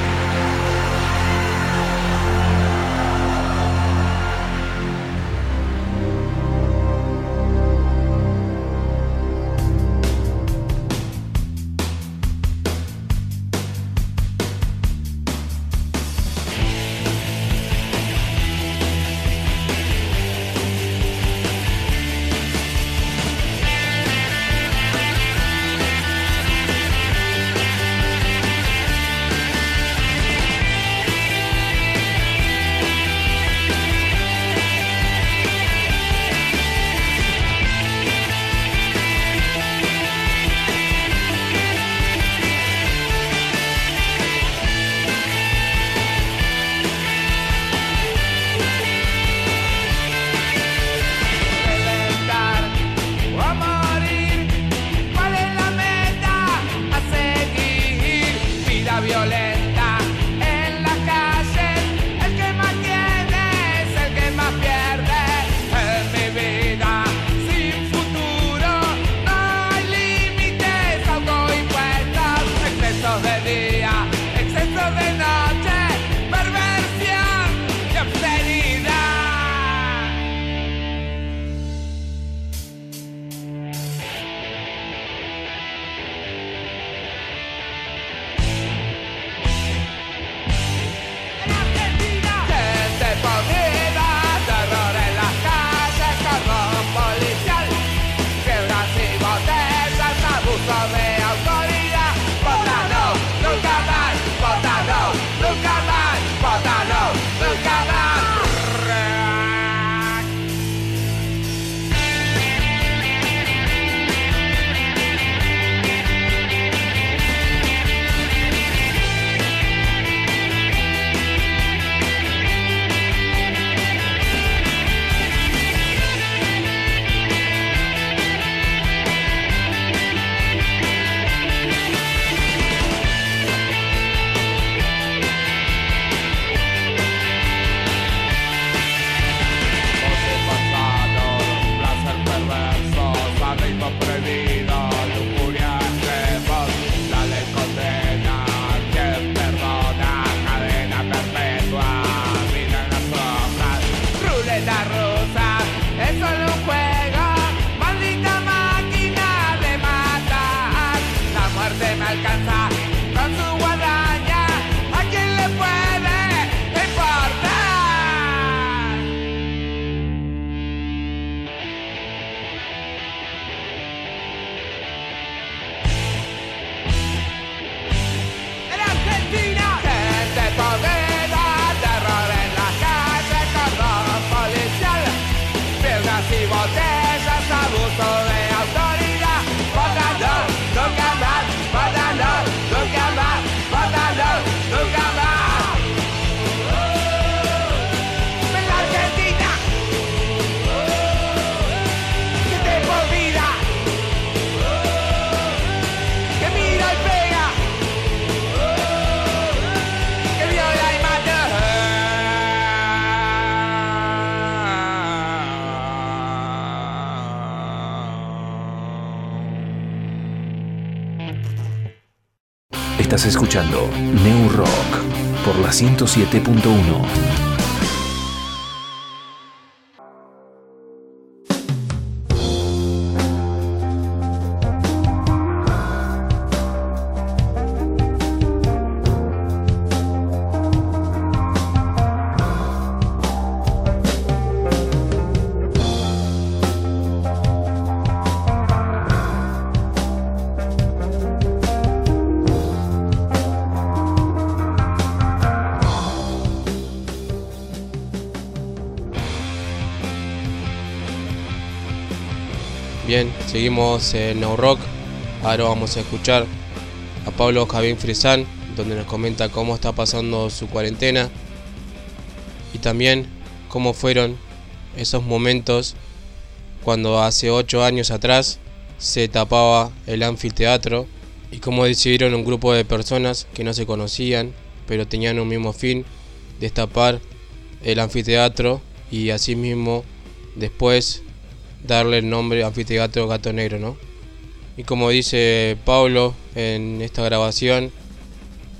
Escuchando New Rock por la 107.1. seguimos en No Rock. Ahora vamos a escuchar a Pablo Javín Frisán, donde nos comenta cómo está pasando su cuarentena y también cómo fueron esos momentos cuando hace 8 años atrás se tapaba el anfiteatro y cómo decidieron un grupo de personas que no se conocían pero tenían un mismo fin, destapar el anfiteatro y asimismo después darle el nombre Anfiteatro Gato Negro, ¿no? Y como dice Pablo en esta grabación,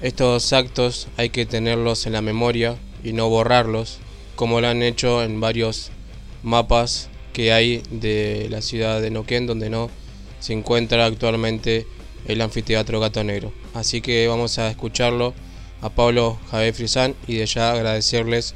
estos actos hay que tenerlos en la memoria y no borrarlos, como lo han hecho en varios mapas que hay de la ciudad de Noquén, donde no se encuentra actualmente el Anfiteatro Gato Negro. Así que vamos a escucharlo a Pablo Javier Frisán y de ya agradecerles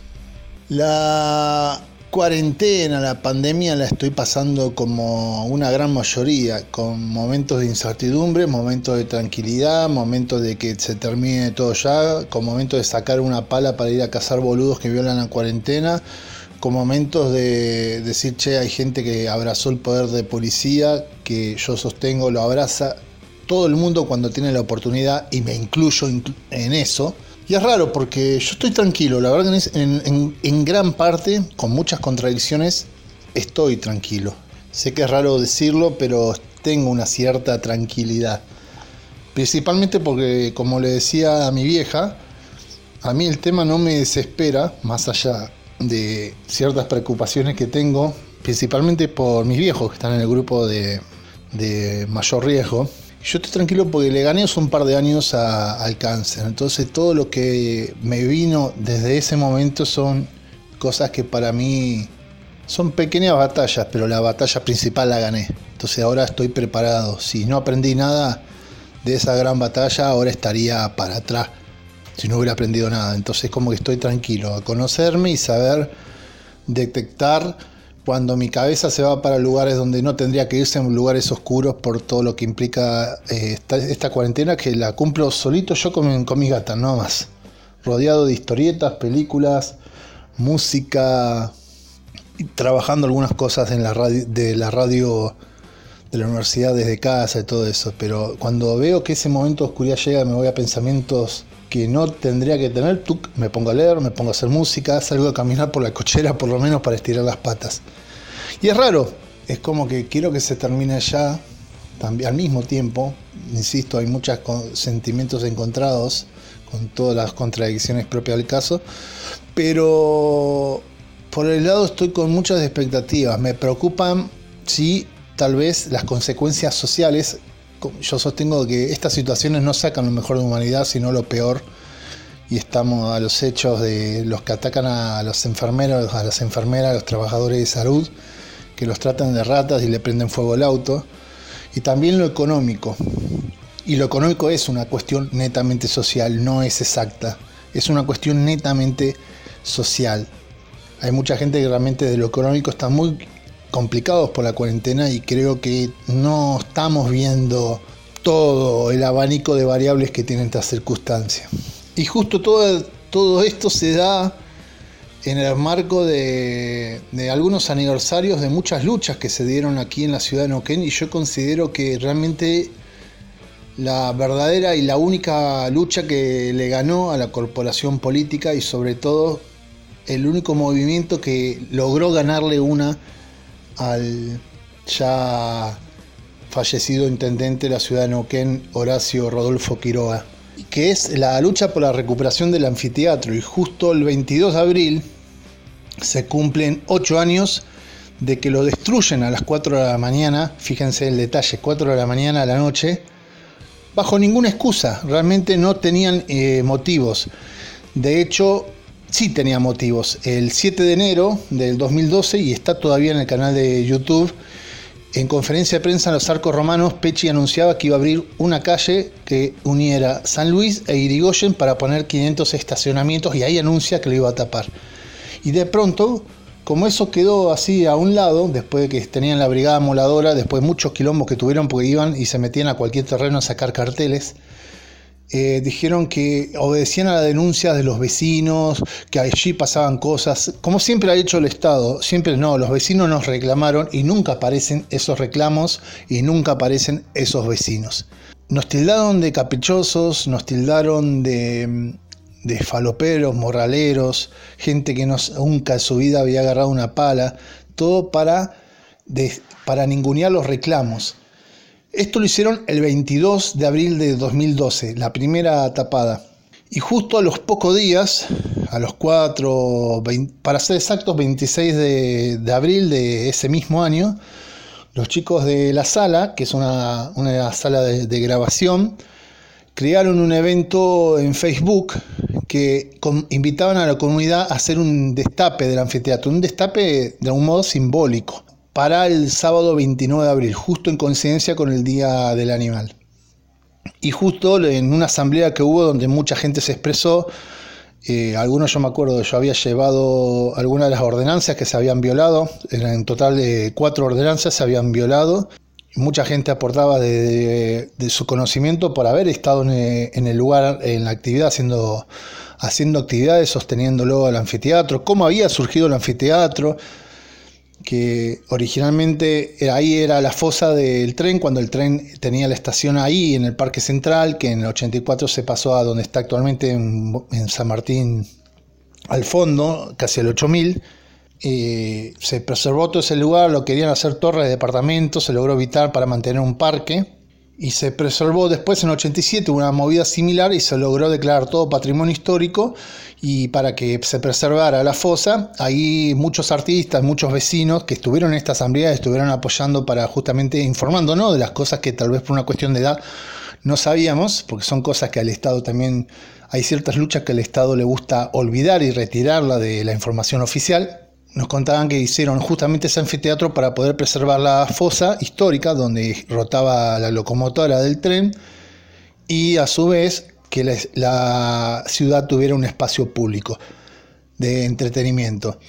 La cuarentena, la pandemia la estoy pasando como una gran mayoría, con momentos de incertidumbre, momentos de tranquilidad, momentos de que se termine todo ya, con momentos de sacar una pala para ir a cazar boludos que violan la cuarentena, con momentos de decir, che, hay gente que abrazó el poder de policía, que yo sostengo, lo abraza todo el mundo cuando tiene la oportunidad y me incluyo en eso. Y es raro porque yo estoy tranquilo, la verdad que en, gran parte, con muchas contradicciones, estoy tranquilo. Sé que es raro decirlo, pero tengo una cierta tranquilidad. Principalmente porque, como le decía a mi vieja, a mí el tema no me desespera, más allá de ciertas preocupaciones que tengo, principalmente por mis viejos que están en el grupo de mayor riesgo. Yo estoy tranquilo porque le gané un par de años a, al cáncer. Entonces todo lo que me vino desde ese momento son cosas que para mí son pequeñas batallas, pero la batalla principal la gané. Entonces ahora estoy preparado. Si no aprendí nada de esa gran batalla, ahora estaría para atrás. Si no hubiera aprendido nada. Entonces como que estoy tranquilo a conocerme y saber detectar cuando mi cabeza se va para lugares donde no tendría que irse, en lugares oscuros por todo lo que implica eh, esta, cuarentena, que la cumplo solito yo con, con mis gatas, no más. Rodeado de historietas, películas, música, y trabajando algunas cosas en la radio, de la radio de la universidad desde casa y todo eso. Pero cuando veo que ese momento de oscuridad llega, me voy a pensamientos que no tendría que tener, tuc, me pongo a leer, me pongo a hacer música, salgo a caminar por la cochera por lo menos para estirar las patas. Y es raro, es como que quiero que se termine ya, también, al mismo tiempo, insisto, hay muchos sentimientos encontrados con todas las contradicciones propias del caso, pero por el lado estoy con muchas expectativas, me preocupan si tal vez las consecuencias sociales yo sostengo que estas situaciones no sacan lo mejor de humanidad, sino lo peor. Y estamos a los hechos de los que atacan a los enfermeros, a las enfermeras, a los trabajadores de salud, que los tratan de ratas y le prenden fuego al auto. Y también lo económico. Y lo económico es una cuestión netamente social, no es exacta. Es una cuestión netamente social. Hay mucha gente que realmente de lo económico está muy complicados por la cuarentena y creo que no estamos viendo todo el abanico de variables que tiene esta circunstancia. Y justo todo, todo esto se da en el marco de, de, algunos aniversarios de muchas luchas que se dieron aquí en la ciudad de Neuquén y yo considero que realmente la verdadera y la única lucha que le ganó a la corporación política y sobre todo el único movimiento que logró ganarle una al ya fallecido intendente de la ciudad de Neuquén, Horacio Rodolfo Quiroga, que es la lucha por la recuperación del anfiteatro. Y justo el 22 de abril se cumplen ocho años de que lo destruyen a las 4 de la mañana, fíjense el detalle, 4 de la mañana a la noche, bajo ninguna excusa, realmente no tenían eh, motivos. De hecho, sí tenía motivos. El 7 de enero del 2012, y está todavía en el canal de YouTube, en conferencia de prensa en los arcos romanos, Pecci anunciaba que iba a abrir una calle que uniera San Luis e Irigoyen para poner 500 estacionamientos y ahí anuncia que lo iba a tapar. Y de pronto, como eso quedó así a un lado, después de que tenían la brigada moladora, después de muchos quilombos que tuvieron porque iban y se metían a cualquier terreno a sacar carteles, eh, dijeron que obedecían a la denuncia de los vecinos, que allí pasaban cosas, como siempre ha hecho el Estado, siempre no, los vecinos nos reclamaron y nunca aparecen esos reclamos y nunca aparecen esos vecinos. Nos tildaron de caprichosos, nos tildaron de, de faloperos, morraleros, gente que nunca en su vida había agarrado una pala, todo para, para ningunear los reclamos. Esto lo hicieron el 22 de abril de 2012, la primera tapada. Y justo a los pocos días, a los 4, para ser exactos, 26 de, abril de ese mismo año, los chicos de la sala, que es una, una sala de, de, grabación, crearon un evento en Facebook que invitaban a la comunidad a hacer un destape del anfiteatro, un destape de algún modo simbólico para el sábado 29 de abril, justo en coincidencia con el Día del Animal. Y justo en una asamblea que hubo donde mucha gente se expresó, eh, algunos yo me acuerdo, yo había llevado algunas de las ordenanzas que se habían violado, en total de cuatro ordenanzas se habían violado, mucha gente aportaba de, su conocimiento por haber estado en, en, el lugar, en la actividad, haciendo, haciendo actividades, sosteniéndolo al anfiteatro, cómo había surgido el anfiteatro, que originalmente ahí era la fosa del tren, cuando el tren tenía la estación ahí en el Parque Central, que en el 84 se pasó a donde está actualmente en, San Martín al fondo, casi el 8000. Eh, se preservó todo ese lugar, lo querían hacer torres de departamentos, se logró evitar para mantener un parque y se preservó después en 87 una movida similar y se logró declarar todo patrimonio histórico y para que se preservara la fosa, ahí muchos artistas, muchos vecinos que estuvieron en esta asamblea estuvieron apoyando para justamente informándonos de las cosas que tal vez por una cuestión de edad no sabíamos, porque son cosas que al Estado también hay ciertas luchas que al Estado le gusta olvidar y retirarla de la información oficial nos contaban que hicieron justamente ese anfiteatro para poder preservar la fosa histórica donde rotaba la locomotora del tren y a su vez que la, ciudad tuviera un espacio público de entretenimiento.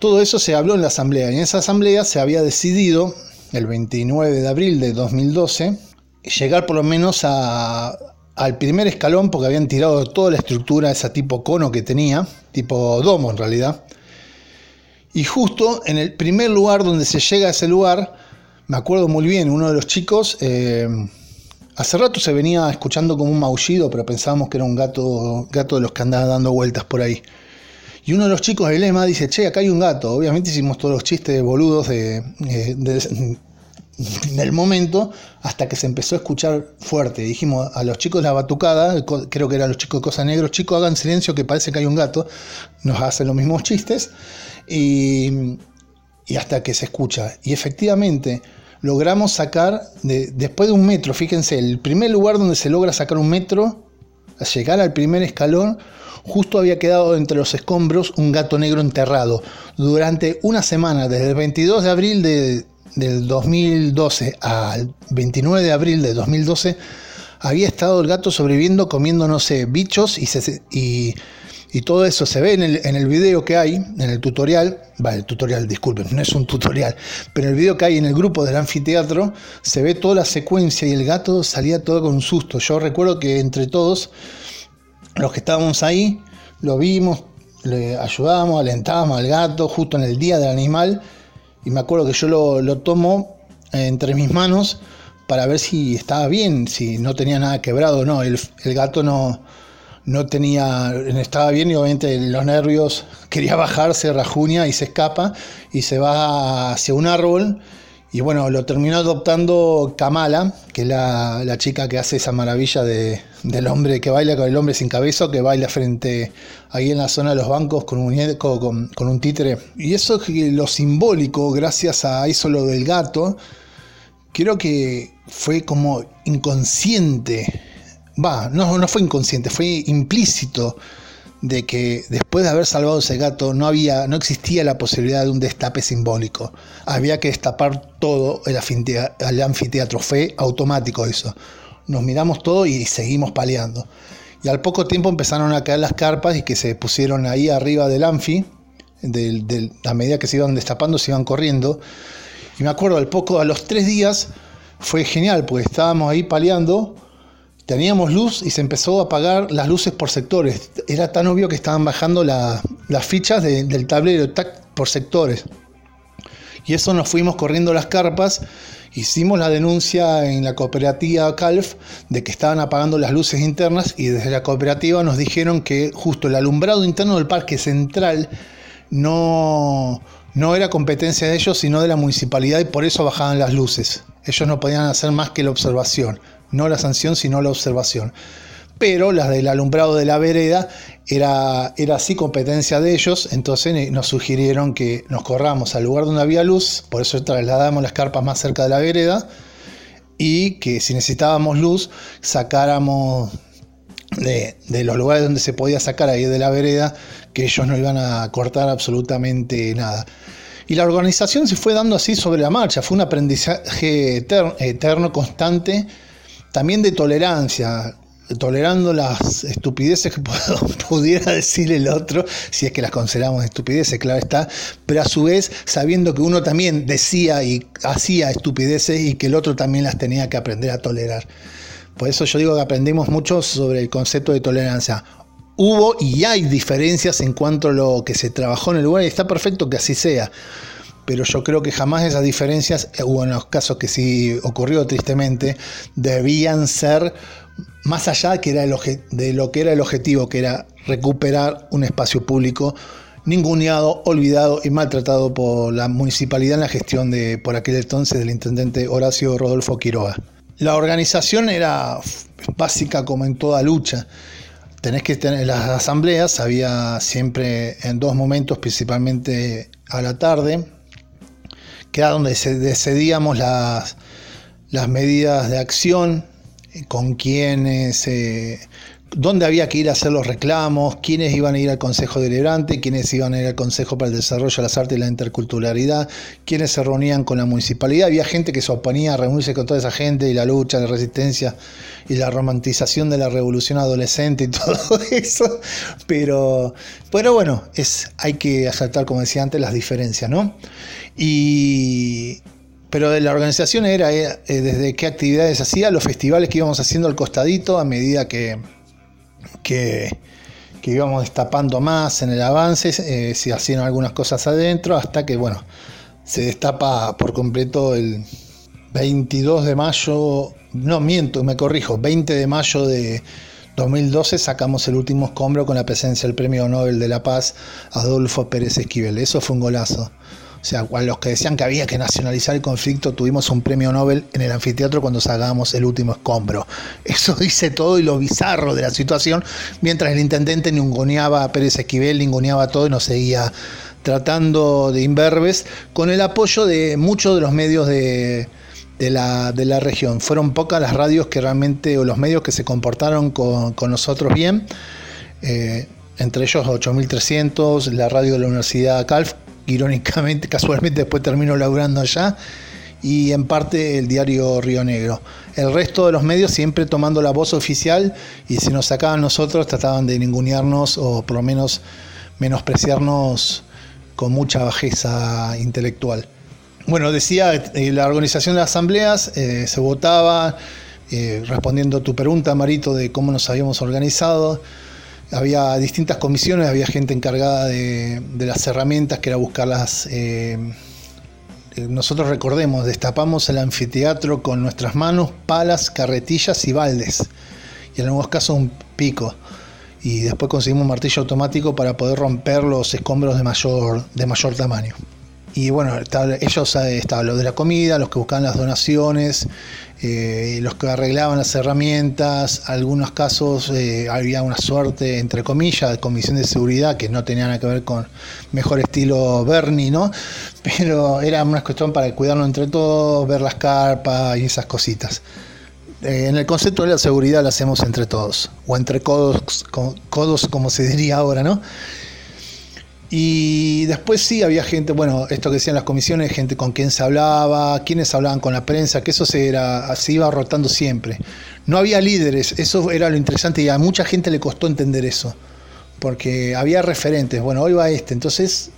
Todo eso se habló en la asamblea y en esa asamblea se había decidido el 29 de abril de 2012 llegar por lo menos a, al primer escalón porque habían tirado toda la estructura, esa tipo cono que tenía, tipo domo en realidad, y justo en el primer lugar donde se llega a ese lugar, me acuerdo muy bien, uno de los chicos, eh, hace rato se venía escuchando como un maullido, pero pensábamos que era un gato, gato de los que andaba dando vueltas por ahí. Y uno de los chicos del lema dice, che, acá hay un gato. Obviamente hicimos todos los chistes boludos eh, de, de, del momento hasta que se empezó a escuchar fuerte. Dijimos a los chicos de la batucada, creo que eran los chicos de Cosa Negros, chicos hagan silencio que parece que hay un gato. Nos hacen los mismos chistes y, y hasta que se escucha. Y efectivamente logramos sacar, de, después de un metro, fíjense, el primer lugar donde se logra sacar un metro, a llegar al primer escalón, justo había quedado entre los escombros un gato negro enterrado. Durante una semana, desde el 22 de abril de, del 2012 al 29 de abril de 2012, había estado el gato sobreviviendo comiendo, bichos y, se, y y todo eso se ve en el, en el video que hay, en el tutorial, vale, el tutorial, disculpen, no es un tutorial, pero el video que hay en el grupo del anfiteatro se ve toda la secuencia y el gato salía todo con susto. Yo recuerdo que entre todos, los que estábamos ahí, lo vimos, le ayudábamos, alentábamos al gato justo en el día del animal y me acuerdo que yo lo, lo tomo entre mis manos para ver si estaba bien, si no tenía nada quebrado o no. El, el gato no, no tenía, estaba bien y obviamente los nervios quería bajarse, rajuña y se escapa y se va hacia un árbol y bueno, lo terminó adoptando Kamala, que es la, la chica que hace esa maravilla de, del hombre que baila con el hombre sin cabeza, que baila frente ahí en la zona de los bancos con un, con, con un títere. Y eso es lo simbólico, gracias a eso lo del gato, creo que fue como inconsciente. Va, no, no fue inconsciente, fue implícito de que después de haber salvado ese gato no había, no existía la posibilidad de un destape simbólico. Había que destapar todo el anfiteatro. Fue automático eso. Nos miramos todo y seguimos paleando. Y al poco tiempo empezaron a caer las carpas y que se pusieron ahí arriba del anfi. a medida que se iban destapando, se iban corriendo. Y me acuerdo, al poco, a los tres días, fue genial, porque estábamos ahí paleando teníamos luz y se empezó a apagar las luces por sectores. Era tan obvio que estaban bajando las fichas del tablero por sectores. Y eso nos fuimos corriendo las carpas, hicimos la denuncia en la cooperativa CALF de que estaban apagando las luces internas y desde la cooperativa nos dijeron que justo el alumbrado interno del parque central no, no era competencia de ellos, sino de la municipalidad y por eso bajaban las luces. Ellos no podían hacer más que la observación no la sanción, sino la observación. Pero las del alumbrado de la vereda era, era así competencia de ellos, entonces nos sugirieron que nos corramos al lugar donde había luz, por eso trasladamos las carpas más cerca de la vereda, y que si necesitábamos luz, sacáramos de, los lugares donde se podía sacar ahí de la vereda, que ellos no iban a cortar absolutamente nada. Y la organización se fue dando así sobre la marcha, fue un aprendizaje eterno constante también de tolerancia, tolerando las estupideces que pudiera decir el otro, si es que las consideramos estupideces, claro está, pero a su vez sabiendo que uno también decía y hacía estupideces y que el otro también las tenía que aprender a tolerar. Por eso yo digo que aprendimos mucho sobre el concepto de tolerancia. Hubo y hay diferencias en cuanto a lo que se trabajó en el lugar y está perfecto que así sea pero yo creo que jamás esas diferencias, eh, o en los casos que sí ocurrió tristemente, debían ser más allá que era de lo que era el objetivo, que era recuperar un espacio público ninguneado, olvidado y maltratado por la municipalidad en la gestión de, por aquel entonces, del intendente Horacio Rodolfo Quiroga. La organización era básica como en toda lucha. Tenés que tener las asambleas, había siempre en dos momentos, principalmente a la tarde, que era donde decidíamos las, las medidas de acción, eh, con quiénes, eh, dónde había que ir a hacer los reclamos, quiénes iban a ir al Consejo Deliberante, quiénes iban a ir al Consejo para el Desarrollo de las Artes y la Interculturalidad, quiénes se reunían con la municipalidad. Había gente que se oponía a reunirse con toda esa gente y la lucha, la resistencia y la romantización de la revolución adolescente y todo eso. Pero, pero bueno, es, hay que aceptar, como decía antes, las diferencias, ¿no? Y, pero la organización era, eh, desde qué actividades hacía, los festivales que íbamos haciendo al costadito a medida que, que, íbamos destapando más en el avance, eh, se hacían algunas cosas adentro, hasta que, bueno, se destapa por completo el 22 de mayo, no miento, me corrijo, 20 de mayo de 2012 sacamos el último escombro con la presencia del Premio Nobel de la Paz Adolfo Pérez Esquivel. Eso fue un golazo. O sea, a los que decían que había que nacionalizar el conflicto, tuvimos un premio Nobel en el anfiteatro cuando sacábamos el último escombro. Eso dice todo y lo bizarro de la situación, mientras el intendente ninguneaba a Pérez Esquivel, ninguneaba todo y nos seguía tratando de imberbes, con el apoyo de muchos de los medios de, la, región. Fueron pocas las radios que realmente, o los medios que se comportaron con, nosotros bien. Eh, entre ellos 8300, la radio de la Universidad Calf, irónicamente, casualmente después termino laburando allá, y en parte el diario Río Negro. El resto de los medios siempre tomando la voz oficial y si nos sacaban nosotros trataban de ningunearnos o por lo menos menospreciarnos con mucha bajeza intelectual. Bueno, decía, eh, la organización de las asambleas eh, se votaba, eh, respondiendo a tu pregunta, Marito, de cómo nos habíamos organizado había distintas comisiones, había gente encargada de, las herramientas que era buscarlas. Eh, nosotros recordemos, destapamos el anfiteatro con nuestras manos, palas, carretillas y baldes. Y en algunos casos un pico. Y después conseguimos un martillo automático para poder romper los escombros de mayor, de mayor tamaño. Y bueno, ellos estaban los de la comida, los que buscaban las donaciones, eh, los que arreglaban las herramientas, algunos casos eh, había una suerte, entre comillas, de comisión de seguridad que no tenía nada que ver con mejor estilo Bernie, ¿no? Pero era una cuestión para cuidarnos entre todos, ver las carpas y esas cositas. Eh, en el concepto de la seguridad la hacemos entre todos, o entre codos, co- codos como se diría ahora, ¿no? Y después sí había gente, bueno, esto que decían las comisiones, gente con quien se hablaba, quienes hablaban con la prensa, que eso se, era, se iba rotando siempre. No había líderes, eso era lo interesante y a mucha gente le costó entender eso, porque había referentes, bueno, hoy va este, entonces,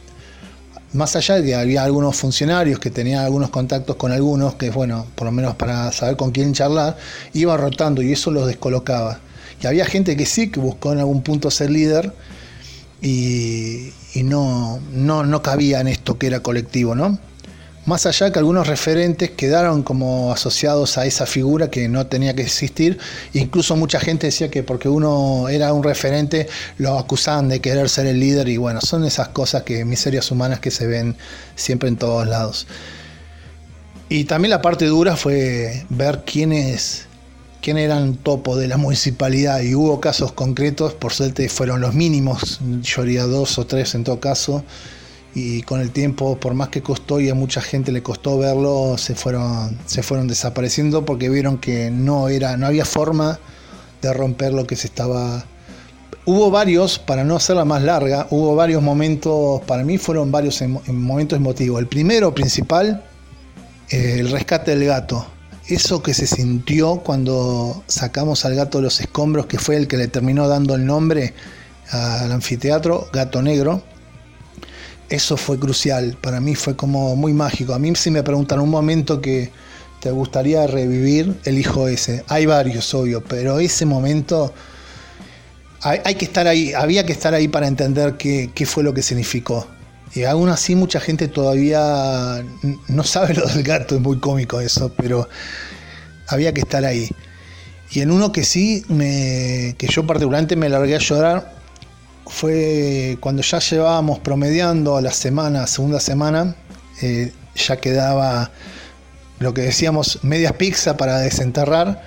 más allá de que había algunos funcionarios que tenían algunos contactos con algunos, que bueno, por lo menos para saber con quién charlar, iba rotando y eso los descolocaba. Y había gente que sí, que buscó en algún punto ser líder, y, no, no, no cabía en esto que era colectivo, ¿no? Más allá que algunos referentes quedaron como asociados a esa figura que no tenía que existir, incluso mucha gente decía que porque uno era un referente lo acusaban de querer ser el líder y bueno, son esas cosas que miserias humanas que se ven siempre en todos lados. Y también la parte dura fue ver quiénes quién eran topo de la municipalidad y hubo casos concretos, por suerte fueron los mínimos, yo haría dos o tres en todo caso, y con el tiempo, por más que costó y a mucha gente le costó verlo, se fueron, se fueron desapareciendo porque vieron que no, era, no había forma de romper lo que se estaba... Hubo varios, para no hacerla más larga, hubo varios momentos, para mí fueron varios emo- momentos emotivos. El primero, principal, eh, el rescate del gato. Eso que se sintió cuando sacamos al gato de los escombros, que fue el que le terminó dando el nombre al anfiteatro, Gato Negro, eso fue crucial. Para mí fue como muy mágico. A mí si me preguntan un momento que te gustaría revivir, elijo ese. Hay varios, obvio, pero ese momento hay, que estar ahí, había que estar ahí para entender qué, qué fue lo que significó. Y aún así mucha gente todavía no sabe lo del gato, es muy cómico eso, pero había que estar ahí. Y en uno que sí, me, que yo particularmente me largué a llorar, fue cuando ya llevábamos promediando a la semana, segunda semana, eh, ya quedaba lo que decíamos medias pizza para desenterrar.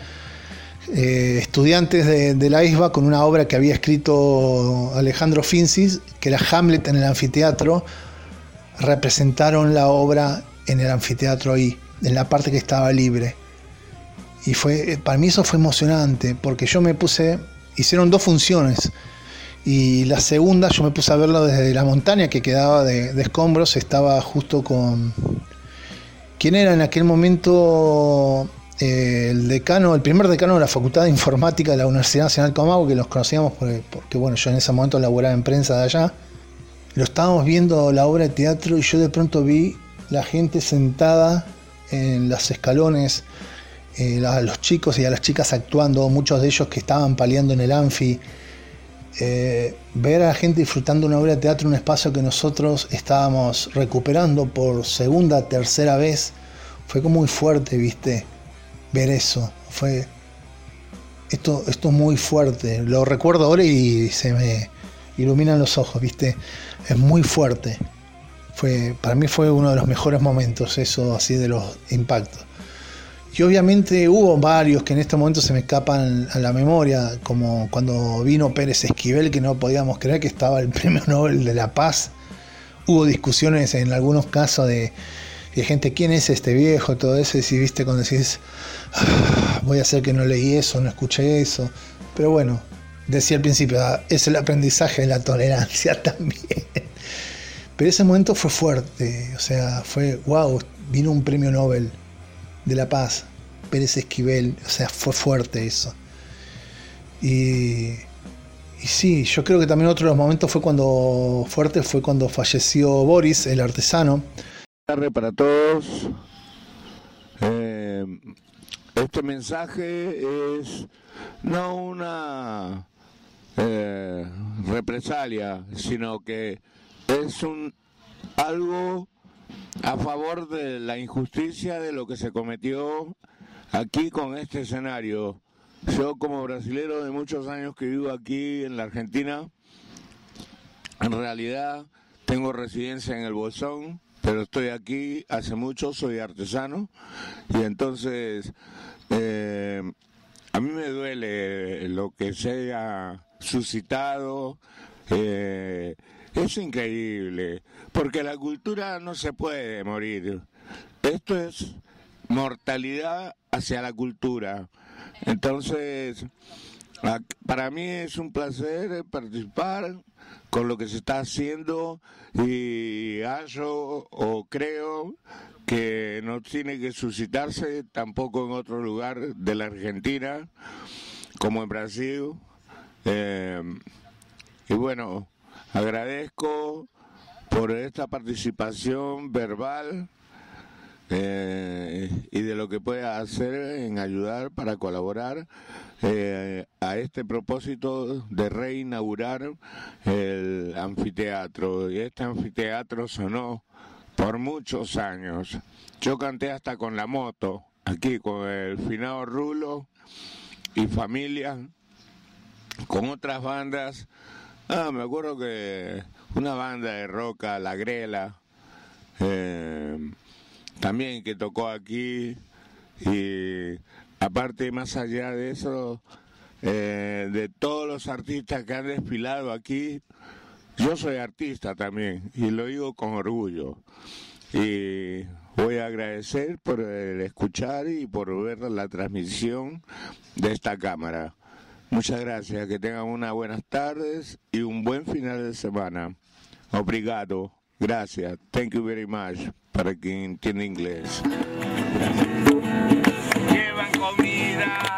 Eh, estudiantes de, la ISBA con una obra que había escrito Alejandro Fincis, que era Hamlet en el anfiteatro, representaron la obra en el anfiteatro ahí, en la parte que estaba libre. Y fue, eh, para mí eso fue emocionante, porque yo me puse, hicieron dos funciones, y la segunda yo me puse a verlo desde la montaña que quedaba de, escombros, estaba justo con... ¿Quién era en aquel momento el decano, el primer decano de la Facultad de Informática de la Universidad Nacional Comahue, que los conocíamos porque, bueno, yo en ese momento laboraba en prensa de allá. Lo estábamos viendo la obra de teatro y yo de pronto vi la gente sentada en los escalones, eh, a los chicos y a las chicas actuando, muchos de ellos que estaban paliando en el anfi. Eh, ver a la gente disfrutando una obra de teatro un espacio que nosotros estábamos recuperando por segunda, tercera vez, fue como muy fuerte, ¿viste? Ver eso. Fue. Esto, esto es muy fuerte. Lo recuerdo ahora y se me iluminan los ojos, ¿viste? Es muy fuerte. Fue, para mí fue uno de los mejores momentos, eso así de los impactos. Y obviamente hubo varios que en este momento se me escapan a la memoria, como cuando vino Pérez Esquivel, que no podíamos creer que estaba el Premio Nobel de la Paz. Hubo discusiones en algunos casos de, de gente, ¿quién es este viejo? Todo eso, y si viste cuando decís, "Ah, voy a hacer que no leí eso, no escuché eso. Pero bueno, decía al principio, "Ah, es el aprendizaje de la tolerancia también. Pero ese momento fue fuerte, o sea, fue, wow, vino un premio Nobel de la Paz, Pérez Esquivel, o sea, fue fuerte eso. Y, y sí, yo creo que también otro de los momentos fue cuando, fuerte fue cuando falleció Boris, el artesano. tarde para todos. Eh, este mensaje es no una eh, represalia, sino que es un algo a favor de la injusticia de lo que se cometió aquí con este escenario. Yo como brasilero de muchos años que vivo aquí en la Argentina, en realidad tengo residencia en el Bolsón, pero estoy aquí hace mucho, soy artesano y entonces eh, a mí me duele lo que se haya suscitado. eh, es increíble, porque la cultura no se puede morir. Esto es mortalidad hacia la cultura. Entonces, para mí es un placer participar con lo que se está haciendo y hallo o creo que no tiene que suscitarse tampoco en otro lugar de la Argentina como en Brasil. Eh, y bueno, agradezco por esta participación verbal eh, y de lo que pueda hacer en ayudar para colaborar eh, a este propósito de reinaugurar el anfiteatro. Y este anfiteatro sonó por muchos años. Yo canté hasta con la moto, aquí con el finado Rulo y familia, con otras bandas. Ah, me acuerdo que una banda de roca, La Grela, eh, también que tocó aquí. Y aparte más allá de eso eh, de todos los artistas que han desfilado aquí yo soy artista también y lo digo con orgullo. Y voy a agradecer por el escuchar y por ver la transmisión de esta cámara. Muchas gracias que tengan unas buenas tardes y un buen final de semana. Obrigado gracias. Thank you very much para quien entiende inglés. Llevan comida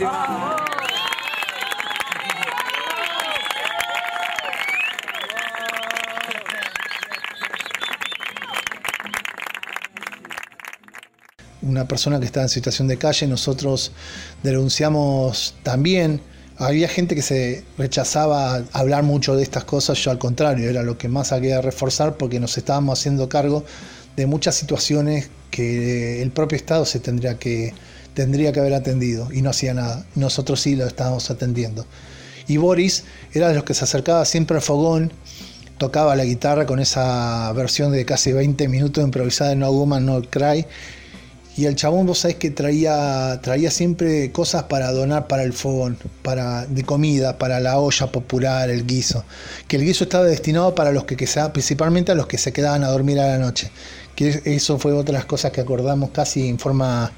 Una persona que estaba en situación de calle, nosotros denunciamos también. Había gente que se rechazaba hablar mucho de estas cosas, yo al contrario, era lo que más había reforzar porque nos estábamos haciendo cargo de muchas situaciones que el propio Estado se tendría que, tendría que haber atendido y no hacía nada. Nosotros sí lo estábamos atendiendo. Y Boris era de los que se acercaba siempre al fogón, tocaba la guitarra con esa versión de casi 20 minutos improvisada de No Woman No Cry Y el chabón, vos sabés que traía, traía siempre cosas para donar para el fogón, para, de comida, para la olla popular, el guiso. Que el guiso estaba destinado para los que, que se- principalmente a los que se quedaban a dormir a la noche. Que eso fue otra de las cosas que acordamos casi en forma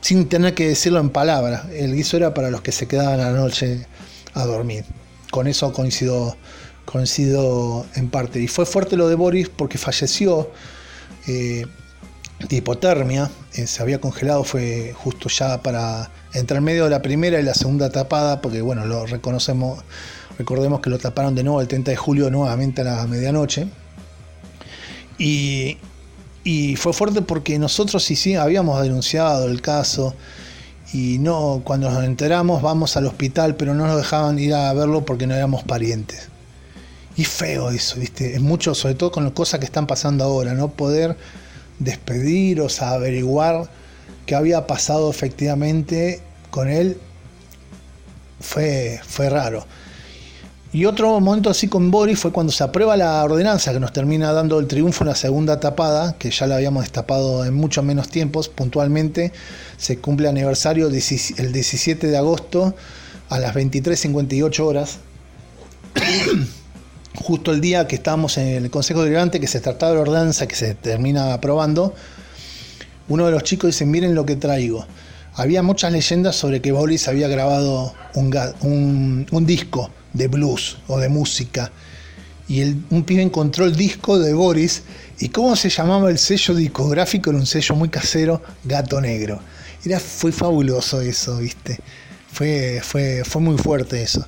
sin tener que decirlo en palabras. El guiso era para los que se quedaban a la noche a dormir. Con eso coincido, coincido en parte. Y fue fuerte lo de Boris porque falleció eh, de hipotermia. eh, se había congelado, fue justo ya para entre el medio de la primera y la segunda tapada, porque bueno, lo reconocemos, recordemos que lo taparon de nuevo el 30 de julio nuevamente a la medianoche. Y, y fue fuerte porque nosotros sí, sí habíamos denunciado el caso y no cuando nos enteramos vamos al hospital pero no nos dejaban ir a verlo porque no éramos parientes. Y feo eso viste es mucho sobre todo con las cosas que están pasando ahora no poder despedir o averiguar qué había pasado efectivamente con él fue fue raro y otro momento así con Boris fue cuando se aprueba la ordenanza que nos termina dando el triunfo en la segunda tapada, que ya la habíamos destapado en mucho menos tiempos, puntualmente. Se cumple aniversario el 17 de agosto a las 23.58 horas. Justo el día que estábamos en el Consejo Deliberante, que se trataba de la ordenanza que se termina aprobando, uno de los chicos dice, miren lo que traigo. Había muchas leyendas sobre que Boris había grabado un- un disco de blues o de música. Y un pibe encontró el disco de Boris. ¿Y cómo se llamaba el sello discográfico? Era un sello muy casero, Gato Negro. Era, fue fabuloso eso, ¿viste? Fue, fue, fue muy fuerte eso.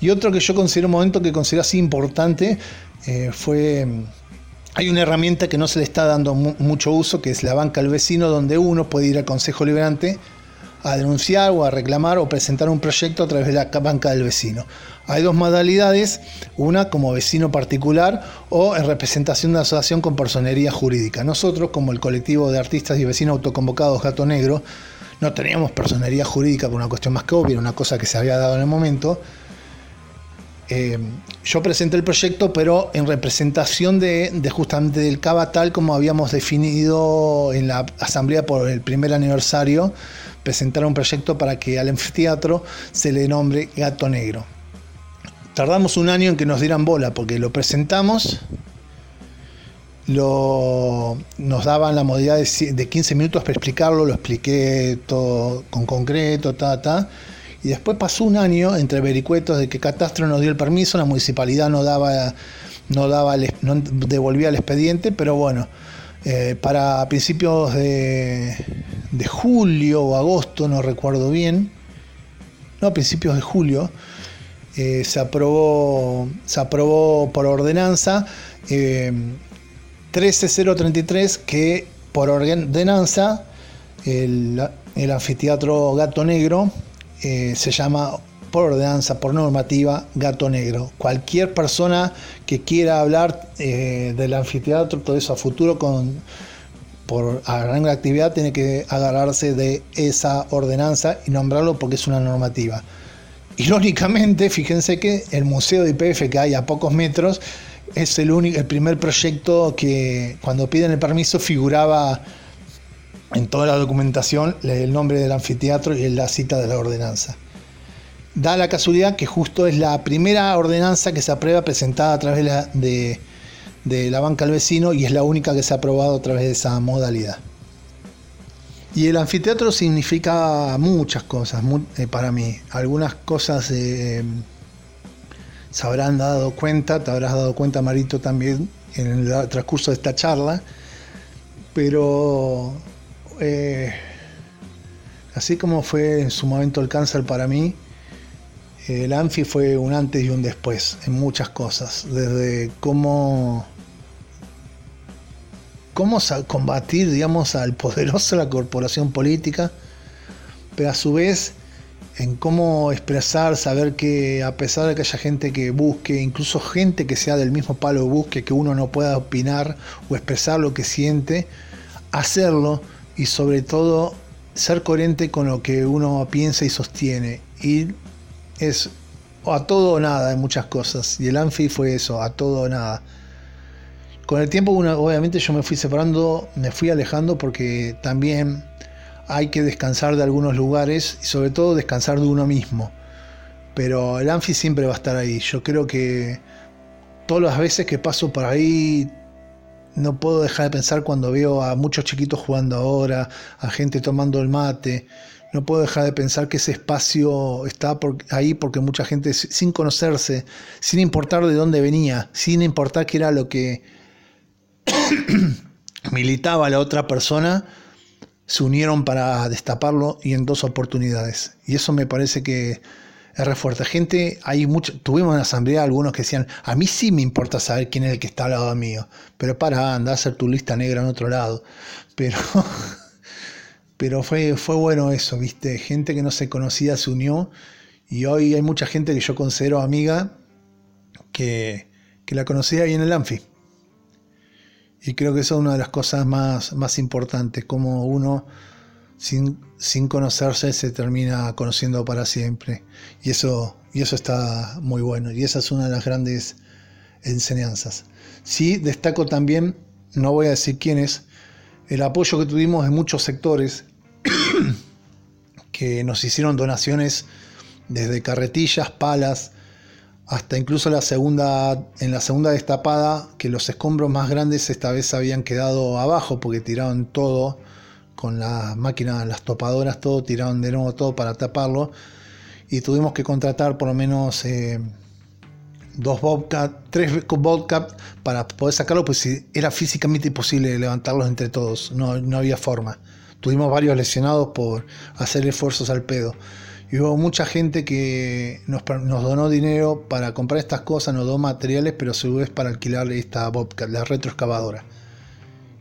Y otro que yo considero un momento que considero así importante eh, fue hay una herramienta que no se le está dando mu- mucho uso, que es la banca al vecino, donde uno puede ir al Consejo Liberante a denunciar o a reclamar o presentar un proyecto a través de la ca- banca del vecino. Hay dos modalidades, una como vecino particular o en representación de asociación con personería jurídica. Nosotros, como el colectivo de artistas y vecinos autoconvocados Gato Negro, no teníamos personería jurídica por una cuestión más que obvia, una cosa que se había dado en el momento. Eh, yo presenté el proyecto, pero en representación de, de justamente del CABA, tal como habíamos definido en la asamblea por el primer aniversario, presentar un proyecto para que al anfiteatro se le nombre Gato Negro. Tardamos un año en que nos dieran bola, porque lo presentamos, lo, nos daban la modalidad de, de 15 minutos para explicarlo, lo expliqué todo con concreto, ta, ta. Y después pasó un año entre vericuetos de que Catastro nos dio el permiso, la municipalidad no daba, no daba devolvía el expediente, pero bueno, eh, para principios de, de julio o agosto, no recuerdo bien, no, a principios de julio, eh, se aprobó se aprobó por ordenanza eh, 13033 que por ordenanza el, el anfiteatro Gato Negro eh, se llama por ordenanza, por normativa, Gato Negro. Cualquier persona que quiera hablar eh, del anfiteatro, todo eso a futuro con por arranque de actividad tiene que agarrarse de esa ordenanza y nombrarlo porque es una normativa. Irónicamente, fíjense que el Museo de IPF que hay a pocos metros es el, único, el primer proyecto que cuando piden el permiso figuraba en toda la documentación el nombre del anfiteatro y la cita de la ordenanza. Da la casualidad que justo es la primera ordenanza que se aprueba presentada a través de de, la banca al vecino y es la única que se ha aprobado a través de esa modalidad. Y el anfiteatro significa muchas cosas eh, para mí. Algunas cosas eh, se habrán dado cuenta, te habrás dado cuenta Marito también en el transcurso de esta charla, pero eh, así como fue en su momento el cáncer para mí, el Anfi fue un antes y un después en muchas cosas, desde cómo cómo combatir, digamos, al poderoso de la corporación política, pero a su vez en cómo expresar, saber que a pesar de que haya gente que busque, incluso gente que sea del mismo palo busque, que uno no pueda opinar o expresar lo que siente, hacerlo y sobre todo ser coherente con lo que uno piensa y sostiene. Y es a todo o nada en muchas cosas. Y el Anfi fue eso, a todo o nada. Con el tiempo, obviamente, yo me fui separando, me fui alejando porque también hay que descansar de algunos lugares y sobre todo descansar de uno mismo. Pero el Anfi siempre va a estar ahí. Yo creo que todas las veces que paso por ahí no puedo dejar de pensar cuando veo a muchos chiquitos jugando ahora, a gente tomando el mate. No puedo dejar de pensar que ese espacio está ahí porque mucha gente sin conocerse, sin importar de dónde venía, sin importar qué era lo que militaba la otra persona, se unieron para destaparlo y en dos oportunidades. Y eso me parece que es re fuerte. Gente, hay mucho, tuvimos en la asamblea algunos que decían, a mí sí me importa saber quién es el que está al lado mío, pero para, anda a hacer tu lista negra en otro lado. Pero, pero fue, fue bueno eso, viste, gente que no se conocía se unió y hoy hay mucha gente que yo considero amiga que, que la conocía ahí en el Anfi. Y creo que eso es una de las cosas más, más importantes, como uno sin, sin conocerse se termina conociendo para siempre. Y eso, y eso está muy bueno. Y esa es una de las grandes enseñanzas. Sí, destaco también, no voy a decir quiénes, el apoyo que tuvimos en muchos sectores que nos hicieron donaciones desde carretillas, palas, hasta incluso en la segunda destapada, que los escombros más grandes esta vez habían quedado abajo porque tiraron todo con las máquinas, las topadoras, todo, tiraron de nuevo todo para taparlo. Y tuvimos que contratar por lo menos eh, dos Bobcat, tres Bobcat para poder sacarlo, pues era físicamente imposible levantarlos entre todos, no, no había forma. Tuvimos varios lesionados por hacer esfuerzos al pedo. Y hubo mucha gente que nos, donó dinero para comprar estas cosas, nos donó materiales, pero a su vez para alquilar esta Bobcat, la retroexcavadora.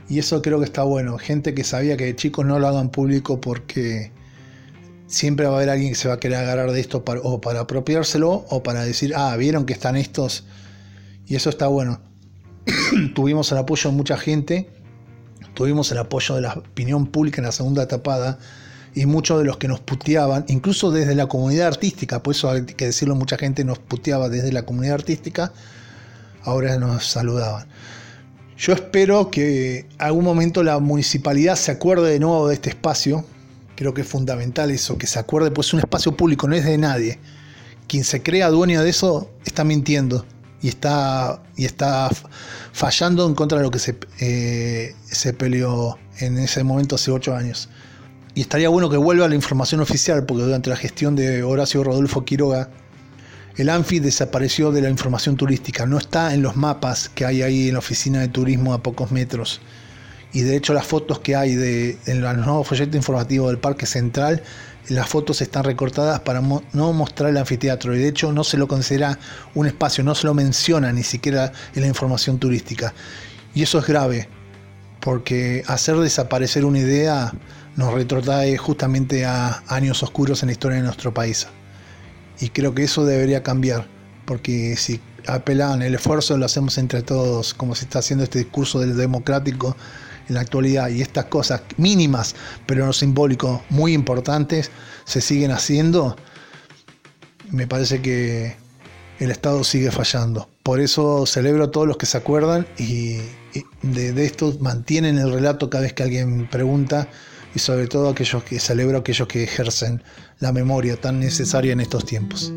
Y eso creo que está bueno. Gente que sabía que chicos no lo hagan público porque siempre va a haber alguien que se va a querer agarrar de esto o para apropiárselo o para decir, ah, vieron que están estos. Y eso está bueno. Tuvimos el apoyo de mucha gente, tuvimos el apoyo de la opinión pública en la segunda tapada y muchos de los que nos puteaban, incluso desde la comunidad artística, por eso hay que decirlo, mucha gente nos puteaba desde la comunidad artística, ahora nos saludaban. Yo espero que algún momento la municipalidad se acuerde de nuevo de este espacio. Creo que es fundamental eso, que se acuerde, pues es un espacio público, no es de nadie. Quien se crea dueño de eso está mintiendo y está, y está fallando en contra de lo que se, eh, se peleó en ese momento hace ocho años. Y estaría bueno que vuelva la información oficial, porque durante la gestión de Horacio Rodolfo Quiroga, el ANFI desapareció de la información turística, no está en los mapas que hay ahí en la oficina de turismo a pocos metros. Y de hecho las fotos que hay de, en los nuevos folletos informativos del Parque Central, las fotos están recortadas para no mostrar el anfiteatro. Y de hecho no se lo considera un espacio, no se lo menciona ni siquiera en la información turística. Y eso es grave, porque hacer desaparecer una idea nos retrotrae justamente a años oscuros en la historia de nuestro país. Y creo que eso debería cambiar, porque si apelan el esfuerzo lo hacemos entre todos, como se está haciendo este discurso del democrático en la actualidad, y estas cosas mínimas, pero en lo simbólico muy importantes, se siguen haciendo, me parece que el Estado sigue fallando. Por eso celebro a todos los que se acuerdan y de, de esto mantienen el relato cada vez que alguien pregunta y sobre todo aquellos que celebro aquellos que ejercen la memoria tan necesaria en estos tiempos.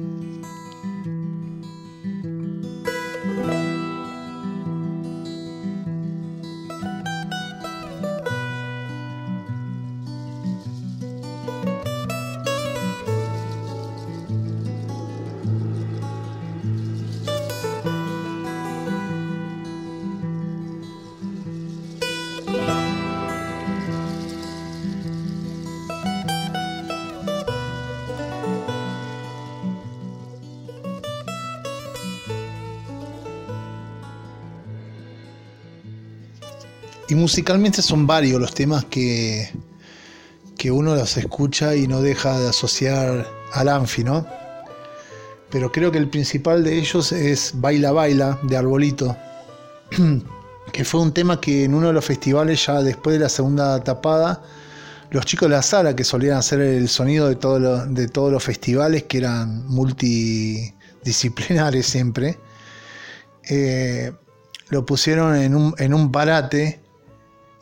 Musicalmente son varios los temas que, que uno los escucha y no deja de asociar al Anfi, ¿no? Pero creo que el principal de ellos es Baila Baila de Arbolito, que fue un tema que en uno de los festivales, ya después de la segunda tapada, los chicos de la sala que solían hacer el sonido de, de todos los festivales, que eran multidisciplinares siempre, eh, lo pusieron en un, en un parate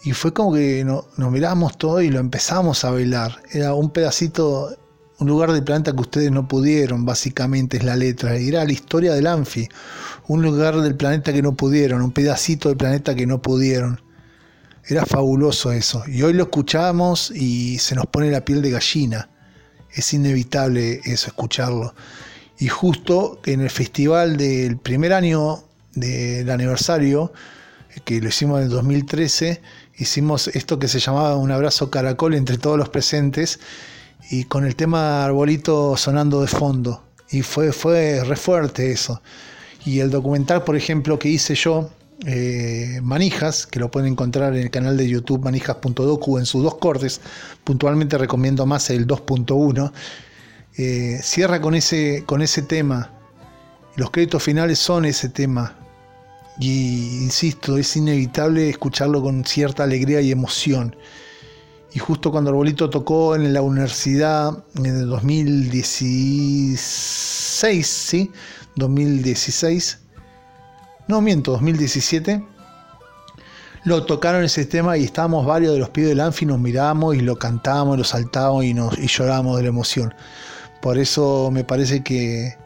y fue como que no- nos mirábamos todos y lo empezamos a bailar. Era un pedacito, un lugar del planeta que ustedes no pudieron, básicamente es la letra. Era la historia del Anfi, un lugar del planeta que no pudieron, un pedacito del planeta que no pudieron. Era fabuloso eso. Y hoy lo escuchamos y se nos pone la piel de gallina. Es inevitable eso, escucharlo. Y justo en el festival del primer año del aniversario, que lo hicimos en el 2013, hicimos esto que se llamaba un abrazo caracol entre todos los presentes y con el tema Arbolito sonando de fondo. Y fue, fue re fuerte eso. Y el documental, por ejemplo, que hice yo, eh, Manijas, que lo pueden encontrar en el canal de YouTube manijas.docu en sus dos cortes, puntualmente recomiendo más el 2.1, eh, cierra con ese, con ese tema. Los créditos finales son ese tema. Y insisto, es inevitable escucharlo con cierta alegría y emoción. Y justo cuando Arbolito tocó en la universidad en el 2016, ¿sí? 2016. No miento, 2017. Lo tocaron ese tema y estábamos varios de los pibes del Anfi, nos miramos y lo cantamos, lo saltamos y, nos, y lloramos de la emoción. Por eso me parece que,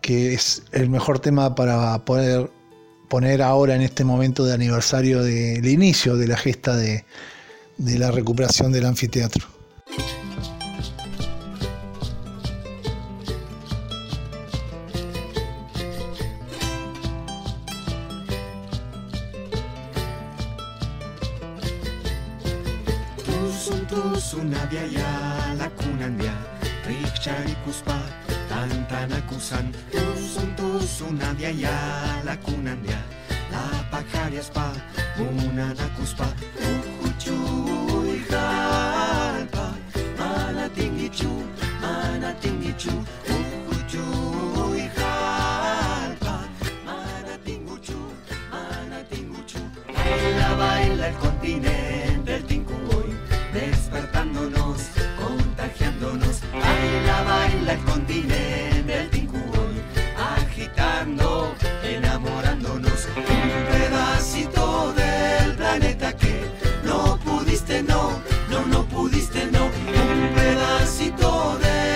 que es el mejor tema para poder poner ahora en este momento de aniversario del inicio de la gesta de, la recuperación del anfiteatro. Rikcharikuspa tantanakusan Tusun tusun abiaya lakunandia La pajariaspa munanakuspa Uhuchu ijalpa Manatingichu manatingichu Uhuchu ijalpa Manatinguchu manatinguchu Baila baila el continente El continente el Tincuboy Agitando, enamorándonos. Un pedacito del planeta que no pudiste, no, no, no pudiste, no. Un pedacito del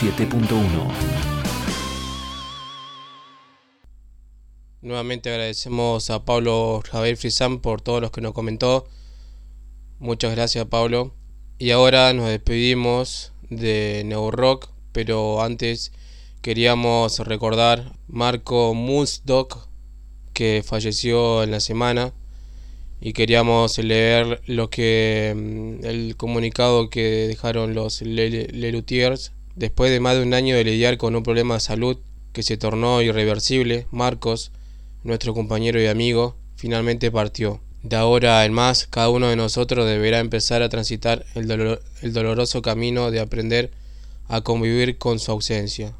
107.1. Nuevamente agradecemos a Pablo Javier Frisán por todos los que nos comentó. Muchas gracias Pablo. Y ahora nos despedimos de New Rock, pero antes queríamos recordar Marco Musdok que falleció en la semana y queríamos leer lo que mm, el comunicado que dejaron los Le- Lelutiers después de más de un año de lidiar con un problema de salud que se tornó irreversible. Marcos, nuestro compañero y amigo, finalmente partió. De ahora en más, cada uno de nosotros deberá empezar a transitar el, el doloroso camino de aprender a convivir con su ausencia.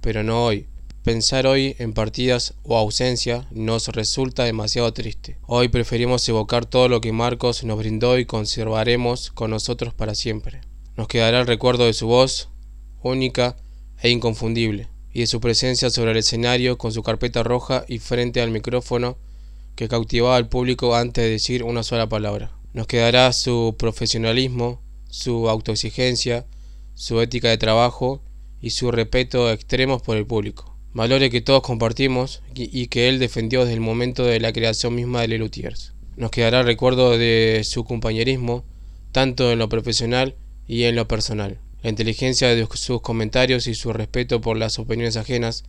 Pero no hoy. Pensar hoy en partidas o ausencia nos resulta demasiado triste. Hoy preferimos evocar todo lo que Marcos nos brindó y conservaremos con nosotros para siempre. Nos quedará el recuerdo de su voz, única e inconfundible, y de su presencia sobre el escenario con su carpeta roja y frente al micrófono que cautivaba al público antes de decir una sola palabra. Nos quedará su profesionalismo, su autoexigencia, su ética de trabajo y su respeto extremos por el público. Valores que todos compartimos y que él defendió desde el momento de la creación misma de Lelutiers. Nos quedará el recuerdo de su compañerismo, tanto en lo profesional y en lo personal. La inteligencia de sus comentarios y su respeto por las opiniones ajenas,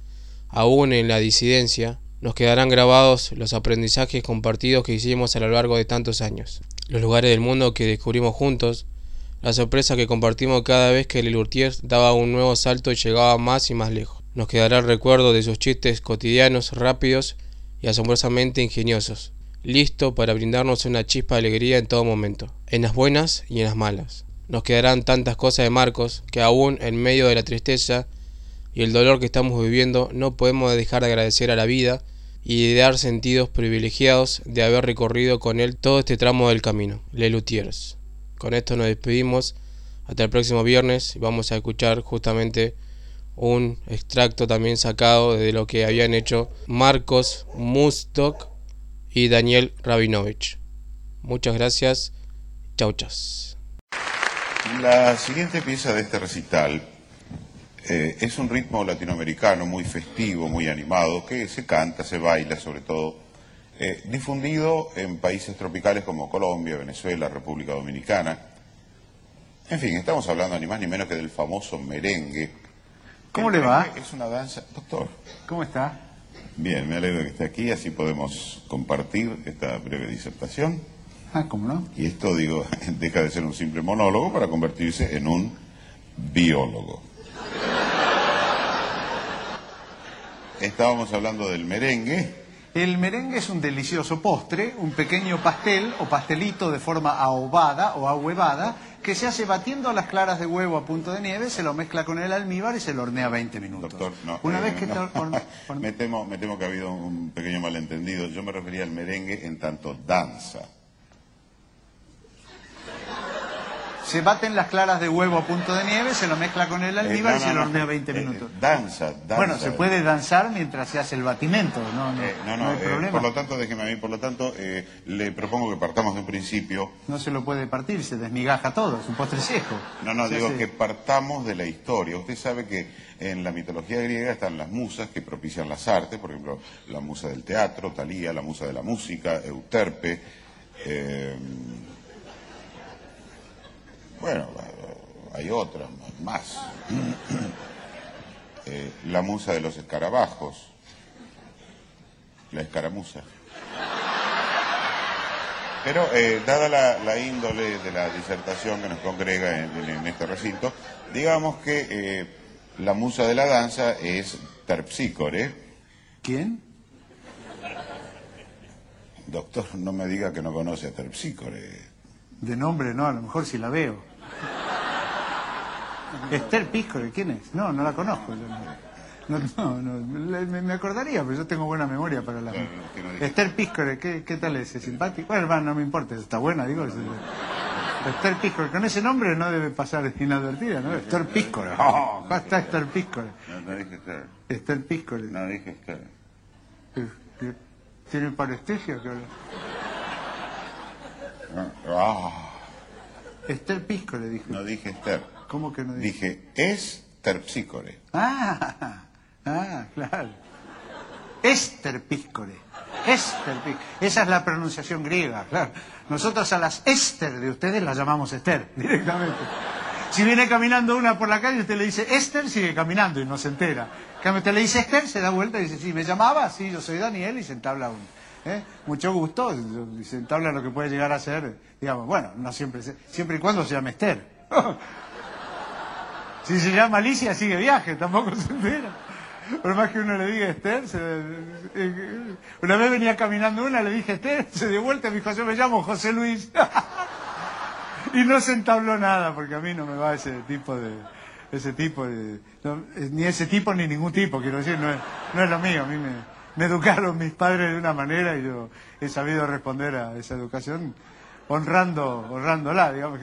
aún en la disidencia, nos quedarán grabados los aprendizajes compartidos que hicimos a lo largo de tantos años, los lugares del mundo que descubrimos juntos, la sorpresa que compartimos cada vez que Lelutiers daba un nuevo salto y llegaba más y más lejos. Nos quedará el recuerdo de sus chistes cotidianos, rápidos y asombrosamente ingeniosos, listo para brindarnos una chispa de alegría en todo momento, en las buenas y en las malas. Nos quedarán tantas cosas de Marcos que aún en medio de la tristeza y el dolor que estamos viviendo no podemos dejar de agradecer a la vida y de dar sentidos privilegiados de haber recorrido con él todo este tramo del camino. Lelutiers. Con esto nos despedimos. Hasta el próximo viernes vamos a escuchar justamente un extracto también sacado de lo que habían hecho Marcos Mustok y Daniel Rabinovich. Muchas gracias. Chau, chas. La siguiente pieza de este recital eh, es un ritmo latinoamericano muy festivo, muy animado, que se canta, se baila sobre todo, eh, difundido en países tropicales como Colombia, Venezuela, República Dominicana. En fin, estamos hablando ni más ni menos que del famoso merengue. ¿Cómo El le va? Es una danza. Doctor. ¿Cómo está? Bien, me alegro que esté aquí, así podemos compartir esta breve disertación. Ah, ¿cómo no? Y esto, digo, deja de ser un simple monólogo para convertirse en un biólogo. Estábamos hablando del merengue. El merengue es un delicioso postre, un pequeño pastel o pastelito de forma ahobada o ahuevada que se hace batiendo las claras de huevo a punto de nieve, se lo mezcla con el almíbar y se lo hornea 20 minutos. Doctor, no. Una eh, vez que no. me, temo, me temo que ha habido un pequeño malentendido. Yo me refería al merengue en tanto danza. Se baten las claras de huevo a punto de nieve, se lo mezcla con el almíbar Eh, y no, se lo hornea no. 20 Eh, minutos. danza, danza. Bueno, se puede danzar mientras se hace el batimento, no, no, Eh, no, hay eh, problema. por lo tanto, déjeme a mí, por lo tanto, eh, le propongo que partamos de un principio. No se lo puede partir, se desmigaja todo, es un postre seco. No, no, Se digo hace- que partamos de la historia. Usted sabe que en la mitología griega están las musas que propician las artes, por ejemplo, la musa del teatro, Talía, la musa de la música, Euterpe. Bueno, hay otras más. Eh, la musa de los escarabajos, la escaramuza. Pero eh, dada la, la índole de la disertación que nos congrega en, en- en este recinto, digamos que eh, la musa de la danza es Terpsícore. ¿Quién? Doctor, no me diga que no conoce a Terpsícore. De nombre no, a lo mejor si la veo. Esther Piscore, ¿quién es? No, no la conozco. No, no, no, le- me, acordaría, pero yo tengo buena memoria para la... Esther Piscore, ¿qué, ¿qué tal es? ¿Es simpático? Bueno, hermano, no me importa, está buena, digo. es- Esther Piscore, con ese nombre no debe pasar inadvertida, ¿no? Esther Piscore, oh, está Esther Piscore. No, no dije Esther. Esther Piscore. No dije Esther. Eh, eh, ¿Tiene parestesia? que- Ah, Esther Piscore, dije. No dije Esther. ¿Cómo que no dije? Dije Esterpsícore. Ah, ah, claro. Esther Piscore. Esther Piscore. Esa es la pronunciación griega, claro. Nosotros a las Esther de ustedes las llamamos Esther, directamente. Si viene caminando una por la calle, usted le dice Esther, sigue caminando y no se entera. En cambio, usted le dice Esther, se da vuelta y dice, sí, me llamaba, sí, yo soy Daniel, y se entabla un. ¿eh? Mucho gusto, y se entabla lo que puede llegar a ser, digamos, bueno, no siempre, siempre y cuando se llame Esther. si se llama Alicia, sigue viaje, tampoco se entera. Por más que uno le diga Esther, se- eh, una vez venía caminando una, le dije Esther, se dio vuelta y me dijo, yo me llamo José Luis. y no se entabló nada, porque a mí no me va ese tipo de... Ese tipo de... no, eh, ni ese tipo ni ningún tipo, quiero decir, no es, no es lo mío. A mí me educaron mis padres de una manera y yo he sabido responder a esa educación honrando, honrándola, digamos.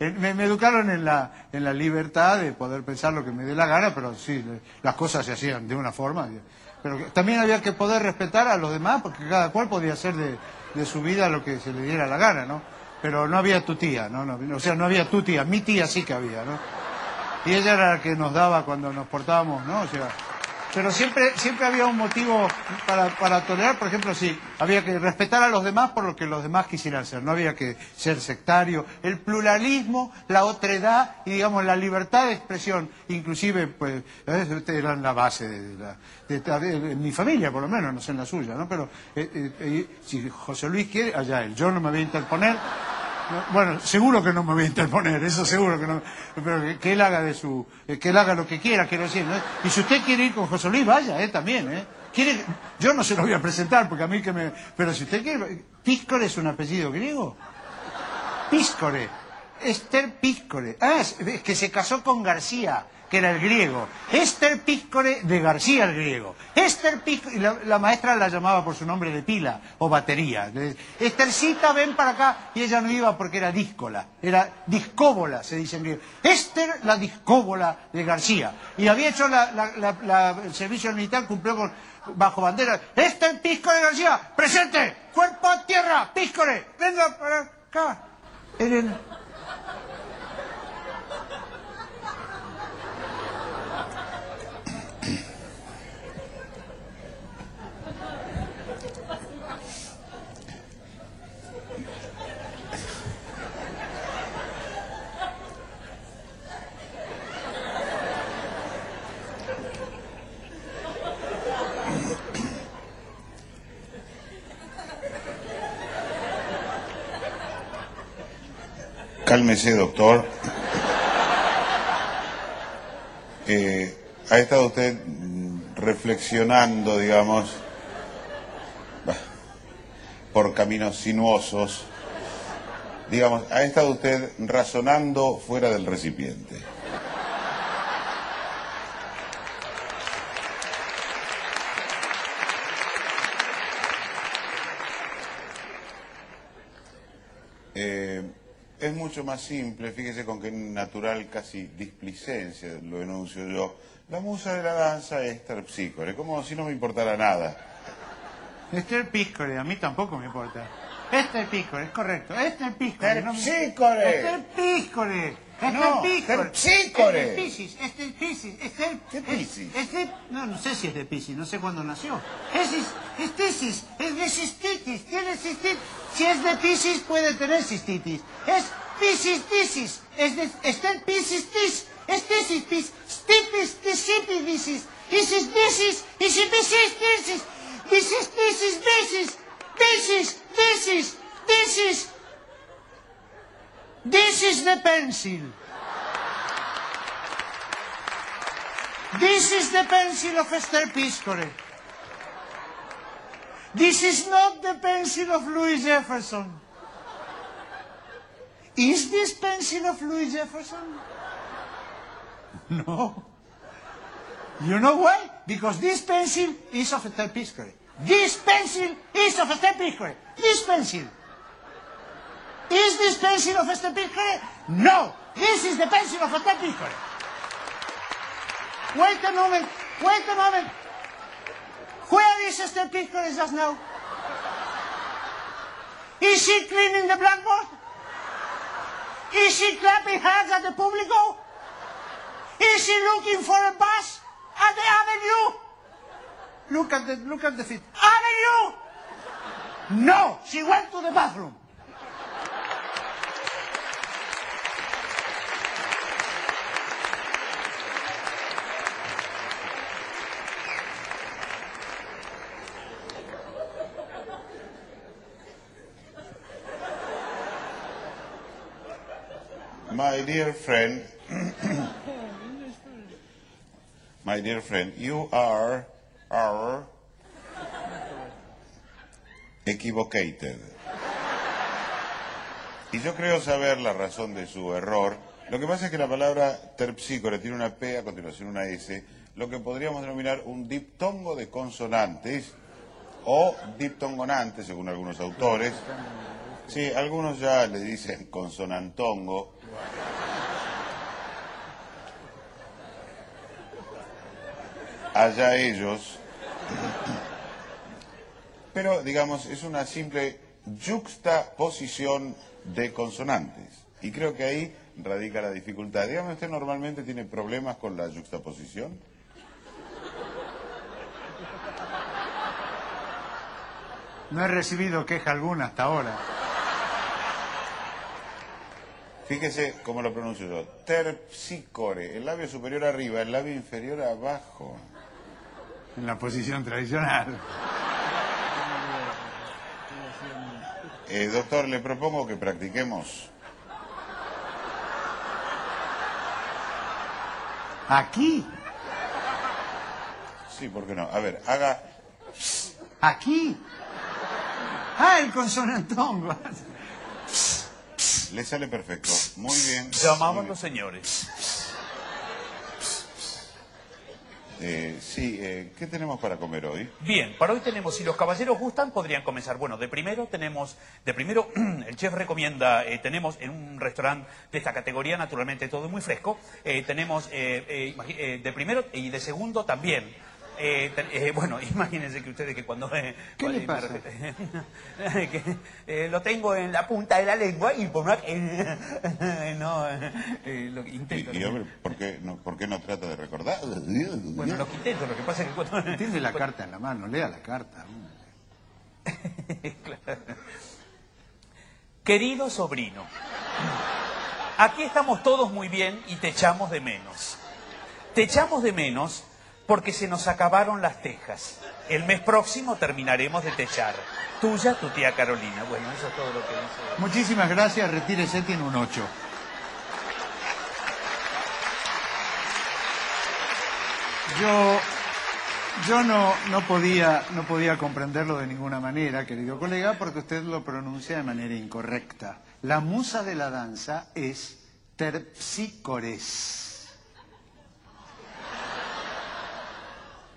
eh, Me, me educaron en la, en la libertad de poder pensar lo que me dé la gana, pero sí, las cosas se hacían de una forma. Pero también había que poder respetar a los demás, porque cada cual podía hacer de, de su vida lo que se le diera la gana, ¿no? Pero no había tu tía, ¿no? No- o sea, no había tu tía, mi tía sí que había, ¿no? Y ella era la que nos daba cuando nos portábamos, ¿no? O sea, pero siempre, siempre había un motivo para, para tolerar, por ejemplo, sí, había que respetar a los demás por lo que los demás quisieran ser, no había que ser sectario. El pluralismo, la otredad y, digamos, la libertad de expresión, inclusive, pues, ¿eh? eran la base de, la, de, mi familia, por lo menos, no sé en la suya, ¿no? Pero eh, eh, si José Luis quiere, allá él, yo no me voy a interponer. No, Bueno, seguro que no me voy a interponer, eso seguro que no. Pero que, él haga de su, que él haga lo que quiera, quiero decir. ¿no? Y si usted quiere ir con José Luis, vaya, eh, también, eh. Quiere, yo no se lo voy a presentar porque a mí que me, pero si usted quiere, Píscore es un apellido griego. Píscore, Esther Píscore. Ah, es que se casó con García, que era el griego. Esther Píscore de García el griego. Esther Píscore, y la, la maestra la llamaba por su nombre de pila o batería. Esthercita, ven para acá. Y ella no iba porque era díscola, era discóbola, se dice en griego. Esther, la discóbola de García. Y había hecho el servicio militar, cumplió con, bajo bandera. Esther Píscore de García, presente, cuerpo a tierra, Píscore, venga para acá. Eren- Cálmese, doctor. Eh, ha estado usted mm, reflexionando, digamos, por caminos sinuosos. Digamos, ha estado usted razonando fuera del recipiente. Eh, es mucho más simple, fíjese con qué natural casi displicencia lo enuncio yo. La musa de la danza es terpsícore, como si no me importara nada. Esther Píscore, a mí tampoco me importa. Esther Píscore, es correcto. Esther Píscore. no me- Terpsícore. Esther No, Píscore. terpsícore. Esther Piscis, Esther Piscis, Esther... ¿Qué Piscis? Esther... No, no sé si es de Piscis, no sé cuándo nació. Esis, es Piscis, es de cistitis, tiene cistitis. Si es de Piscis, puede tener cistitis. Es Piscis, Piscis, es de Esther Piscis, Tis, es Piscis, Pis, Stipis, Tisipi, Piscis, Isis, Piscis, Isipisis, Piscis, Piscis, Piscis, Piscis, Piscis, Piscis, Piscis. This is the pencil. This is the pencil of Esther Piscore. This is not the pencil of Louis Jefferson. Is this pencil of Louis Jefferson? No. You know why? Because this pencil is of Esther Piscore. This pencil is of Esther Piscore. This pencil. Is this pencil of Esther Piscore? No. This is the pencil of Esther Piscore. Wait a moment. Wait a moment. Where is Esther Piscore just now? Is she cleaning the blackboard? Is she clapping hands at the público? Is she looking for a bus at the avenue? Look at the, look at the feet. Avenue! No, she went to the bathroom. My dear friend, my dear friend, you are, are equivocated. Y yo creo saber la razón de su error. Lo que pasa es que la palabra terpsícore tiene una P a continuación una S, lo que podríamos denominar un diptongo de consonantes o diptongonante, según algunos autores. Sí, algunos ya le dicen consonantongo. Allá ellos. Pero, digamos, es una simple juxtaposición de consonantes. Y creo que ahí radica la dificultad. Dígame, ¿usted normalmente tiene problemas con la juxtaposición? No he recibido queja alguna hasta ahora. Fíjese cómo lo pronuncio yo. Terpsicore, el labio superior arriba, el labio inferior abajo. En la posición tradicional. Eh, doctor, le propongo que practiquemos. ¿Aquí? Sí, ¿por qué no? A ver, haga... ¿Aquí? Ah, el consonantongo. Le sale perfecto. Muy bien. Llamaban los señores. Eh, sí, eh, ¿qué tenemos para comer hoy? Bien, para hoy tenemos, si los caballeros gustan, podrían comenzar. Bueno, de primero tenemos, de primero el chef recomienda, eh, tenemos en un restaurante de esta categoría, naturalmente todo muy fresco, eh, tenemos eh, de primero y de segundo también. Eh, eh, bueno, imagínense que ustedes que cuando... eh, ¿Qué le me pasa? refiero- que, eh, lo tengo en la punta de la lengua y por más que... no, eh, lo intento. Y, y, hombre, ¿por qué, no, ¿por qué no trata de recordar? Bueno, lo que intento, lo que pasa es que cuando... Tiene la carta en la mano, lea la carta. Querido sobrino, aquí estamos todos muy bien y te echamos de menos. Te echamos de menos porque se nos acabaron las tejas. El mes próximo terminaremos de techar. Tuya, tu tía Carolina. Bueno, eso es todo lo que dice. Muchísimas gracias, retírese, tiene un 8. Yo, yo no, no, podía, no podía comprenderlo de ninguna manera, querido colega, porque usted lo pronuncia de manera incorrecta. La musa de la danza es terpsícores.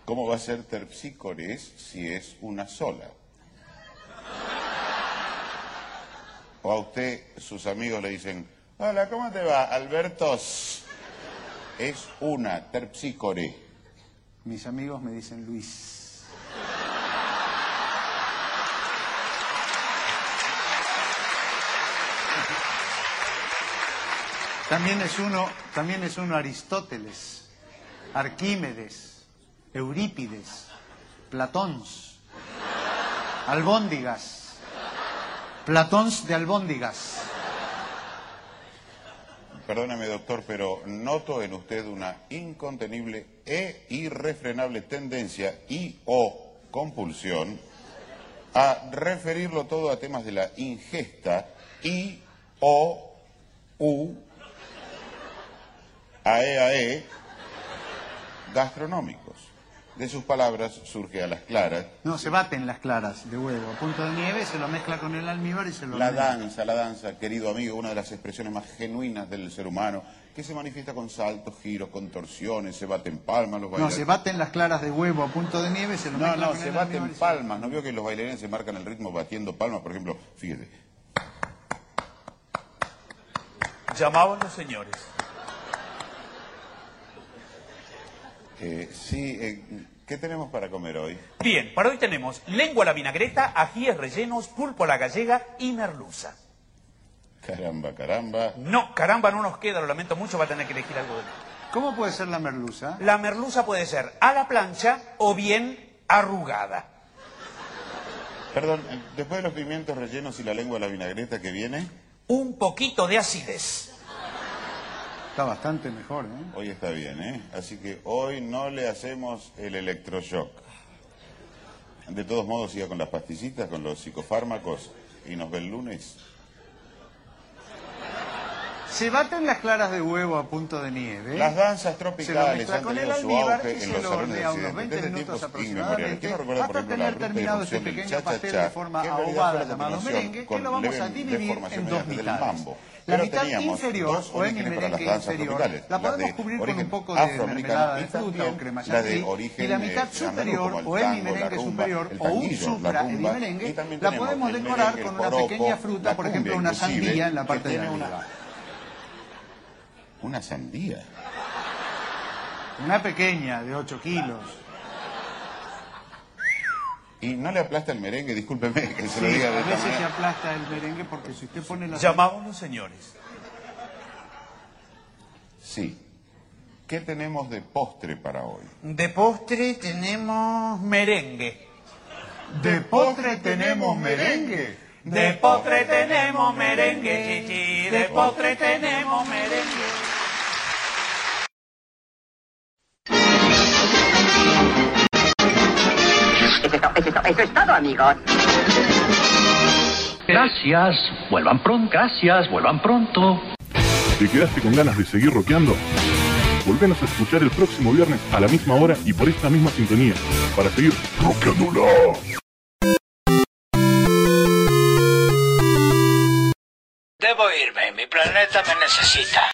¿Cómo va a ser terpsícores si es una sola? O a usted, sus amigos le dicen, hola, ¿cómo te va, Albertos? Es una terpsícore. Mis amigos me dicen Luis. También es uno, también es uno Aristóteles, Arquímedes, Eurípides, Platóns, Albóndigas, Platóns de Albóndigas. Perdóname, doctor, pero noto en usted una incontenible e irrefrenable tendencia y o compulsión a referirlo todo a temas de la ingesta y o u ae gastronómicos. De sus palabras surge a las claras No, se baten las claras de huevo. A punto de nieve se lo mezcla con el almíbar y se lo La mezcla. danza, la danza, querido amigo, una de las expresiones más genuinas del ser humano, que se manifiesta con saltos, giros, contorsiones, se baten palmas, los No, bailarines. se baten las claras de huevo a punto de nieve y se lo No, mezcla no, con se el baten se- palmas. ¿No veo que los bailarines se marcan el ritmo batiendo palmas? Por ejemplo, fíjese. Llamaban los señores. Eh, sí, eh, ¿qué tenemos para comer hoy? Bien, para hoy tenemos lengua a la vinagreta, ajíes rellenos, pulpo a la gallega y merluza. Caramba, caramba. No, caramba, no nos queda, lo lamento mucho, va a tener que elegir algo de ¿Cómo puede ser la merluza? La merluza puede ser a la plancha o bien arrugada. Perdón, eh, después de los pimientos rellenos y la lengua de la vinagreta que viene, Un poquito de acidez. Está bastante mejor, ¿eh? hoy está bien, ¿eh? Así que hoy no le hacemos el electroshock. De todos modos, siga con las pastillitas, con los psicofármacos y nos ve el lunes. Se baten las claras de huevo a punto de nieve. Las danzas Se lo tropicales han con el tenido su almíbar auge y en se los lo salones de unos Occidente 20 desde minutos aproximadamente hasta tener terminado este pequeño pastel cha-cha-cha, de forma en ahogada llamado merengue que lo vamos a dividir en dos mitades. La mitad inferior o para las merengue inferior tropicales, la podemos de cubrir con un poco de mermelada de fruta o crema chantilly y la mitad eh, superior el o tango, la merengue superior el o un supra rumba, merengue y también la podemos el decorar merengue, con el una pequeña fruta, por ejemplo una sandía en la parte de arriba. Una sandía. Una pequeña de 8 kilos. Y no le aplasta el merengue, discúlpeme que se lo diga de a veces se aplasta el merengue porque si usted pone la Llamamos los señores. Sí. ¿Qué tenemos de postre para hoy? De postre tenemos merengue. De postre tenemos merengue. De postre tenemos merengue, chichi. De postre tenemos merengue. Eso es todo, amigos. Gracias, vuelvan pronto, gracias, vuelvan pronto. ¿Te quedaste con ganas de seguir rockeando? Volvenos a escuchar el próximo viernes a la misma hora y por esta misma sintonía para seguir rockeándola. Debo irme, mi planeta me necesita.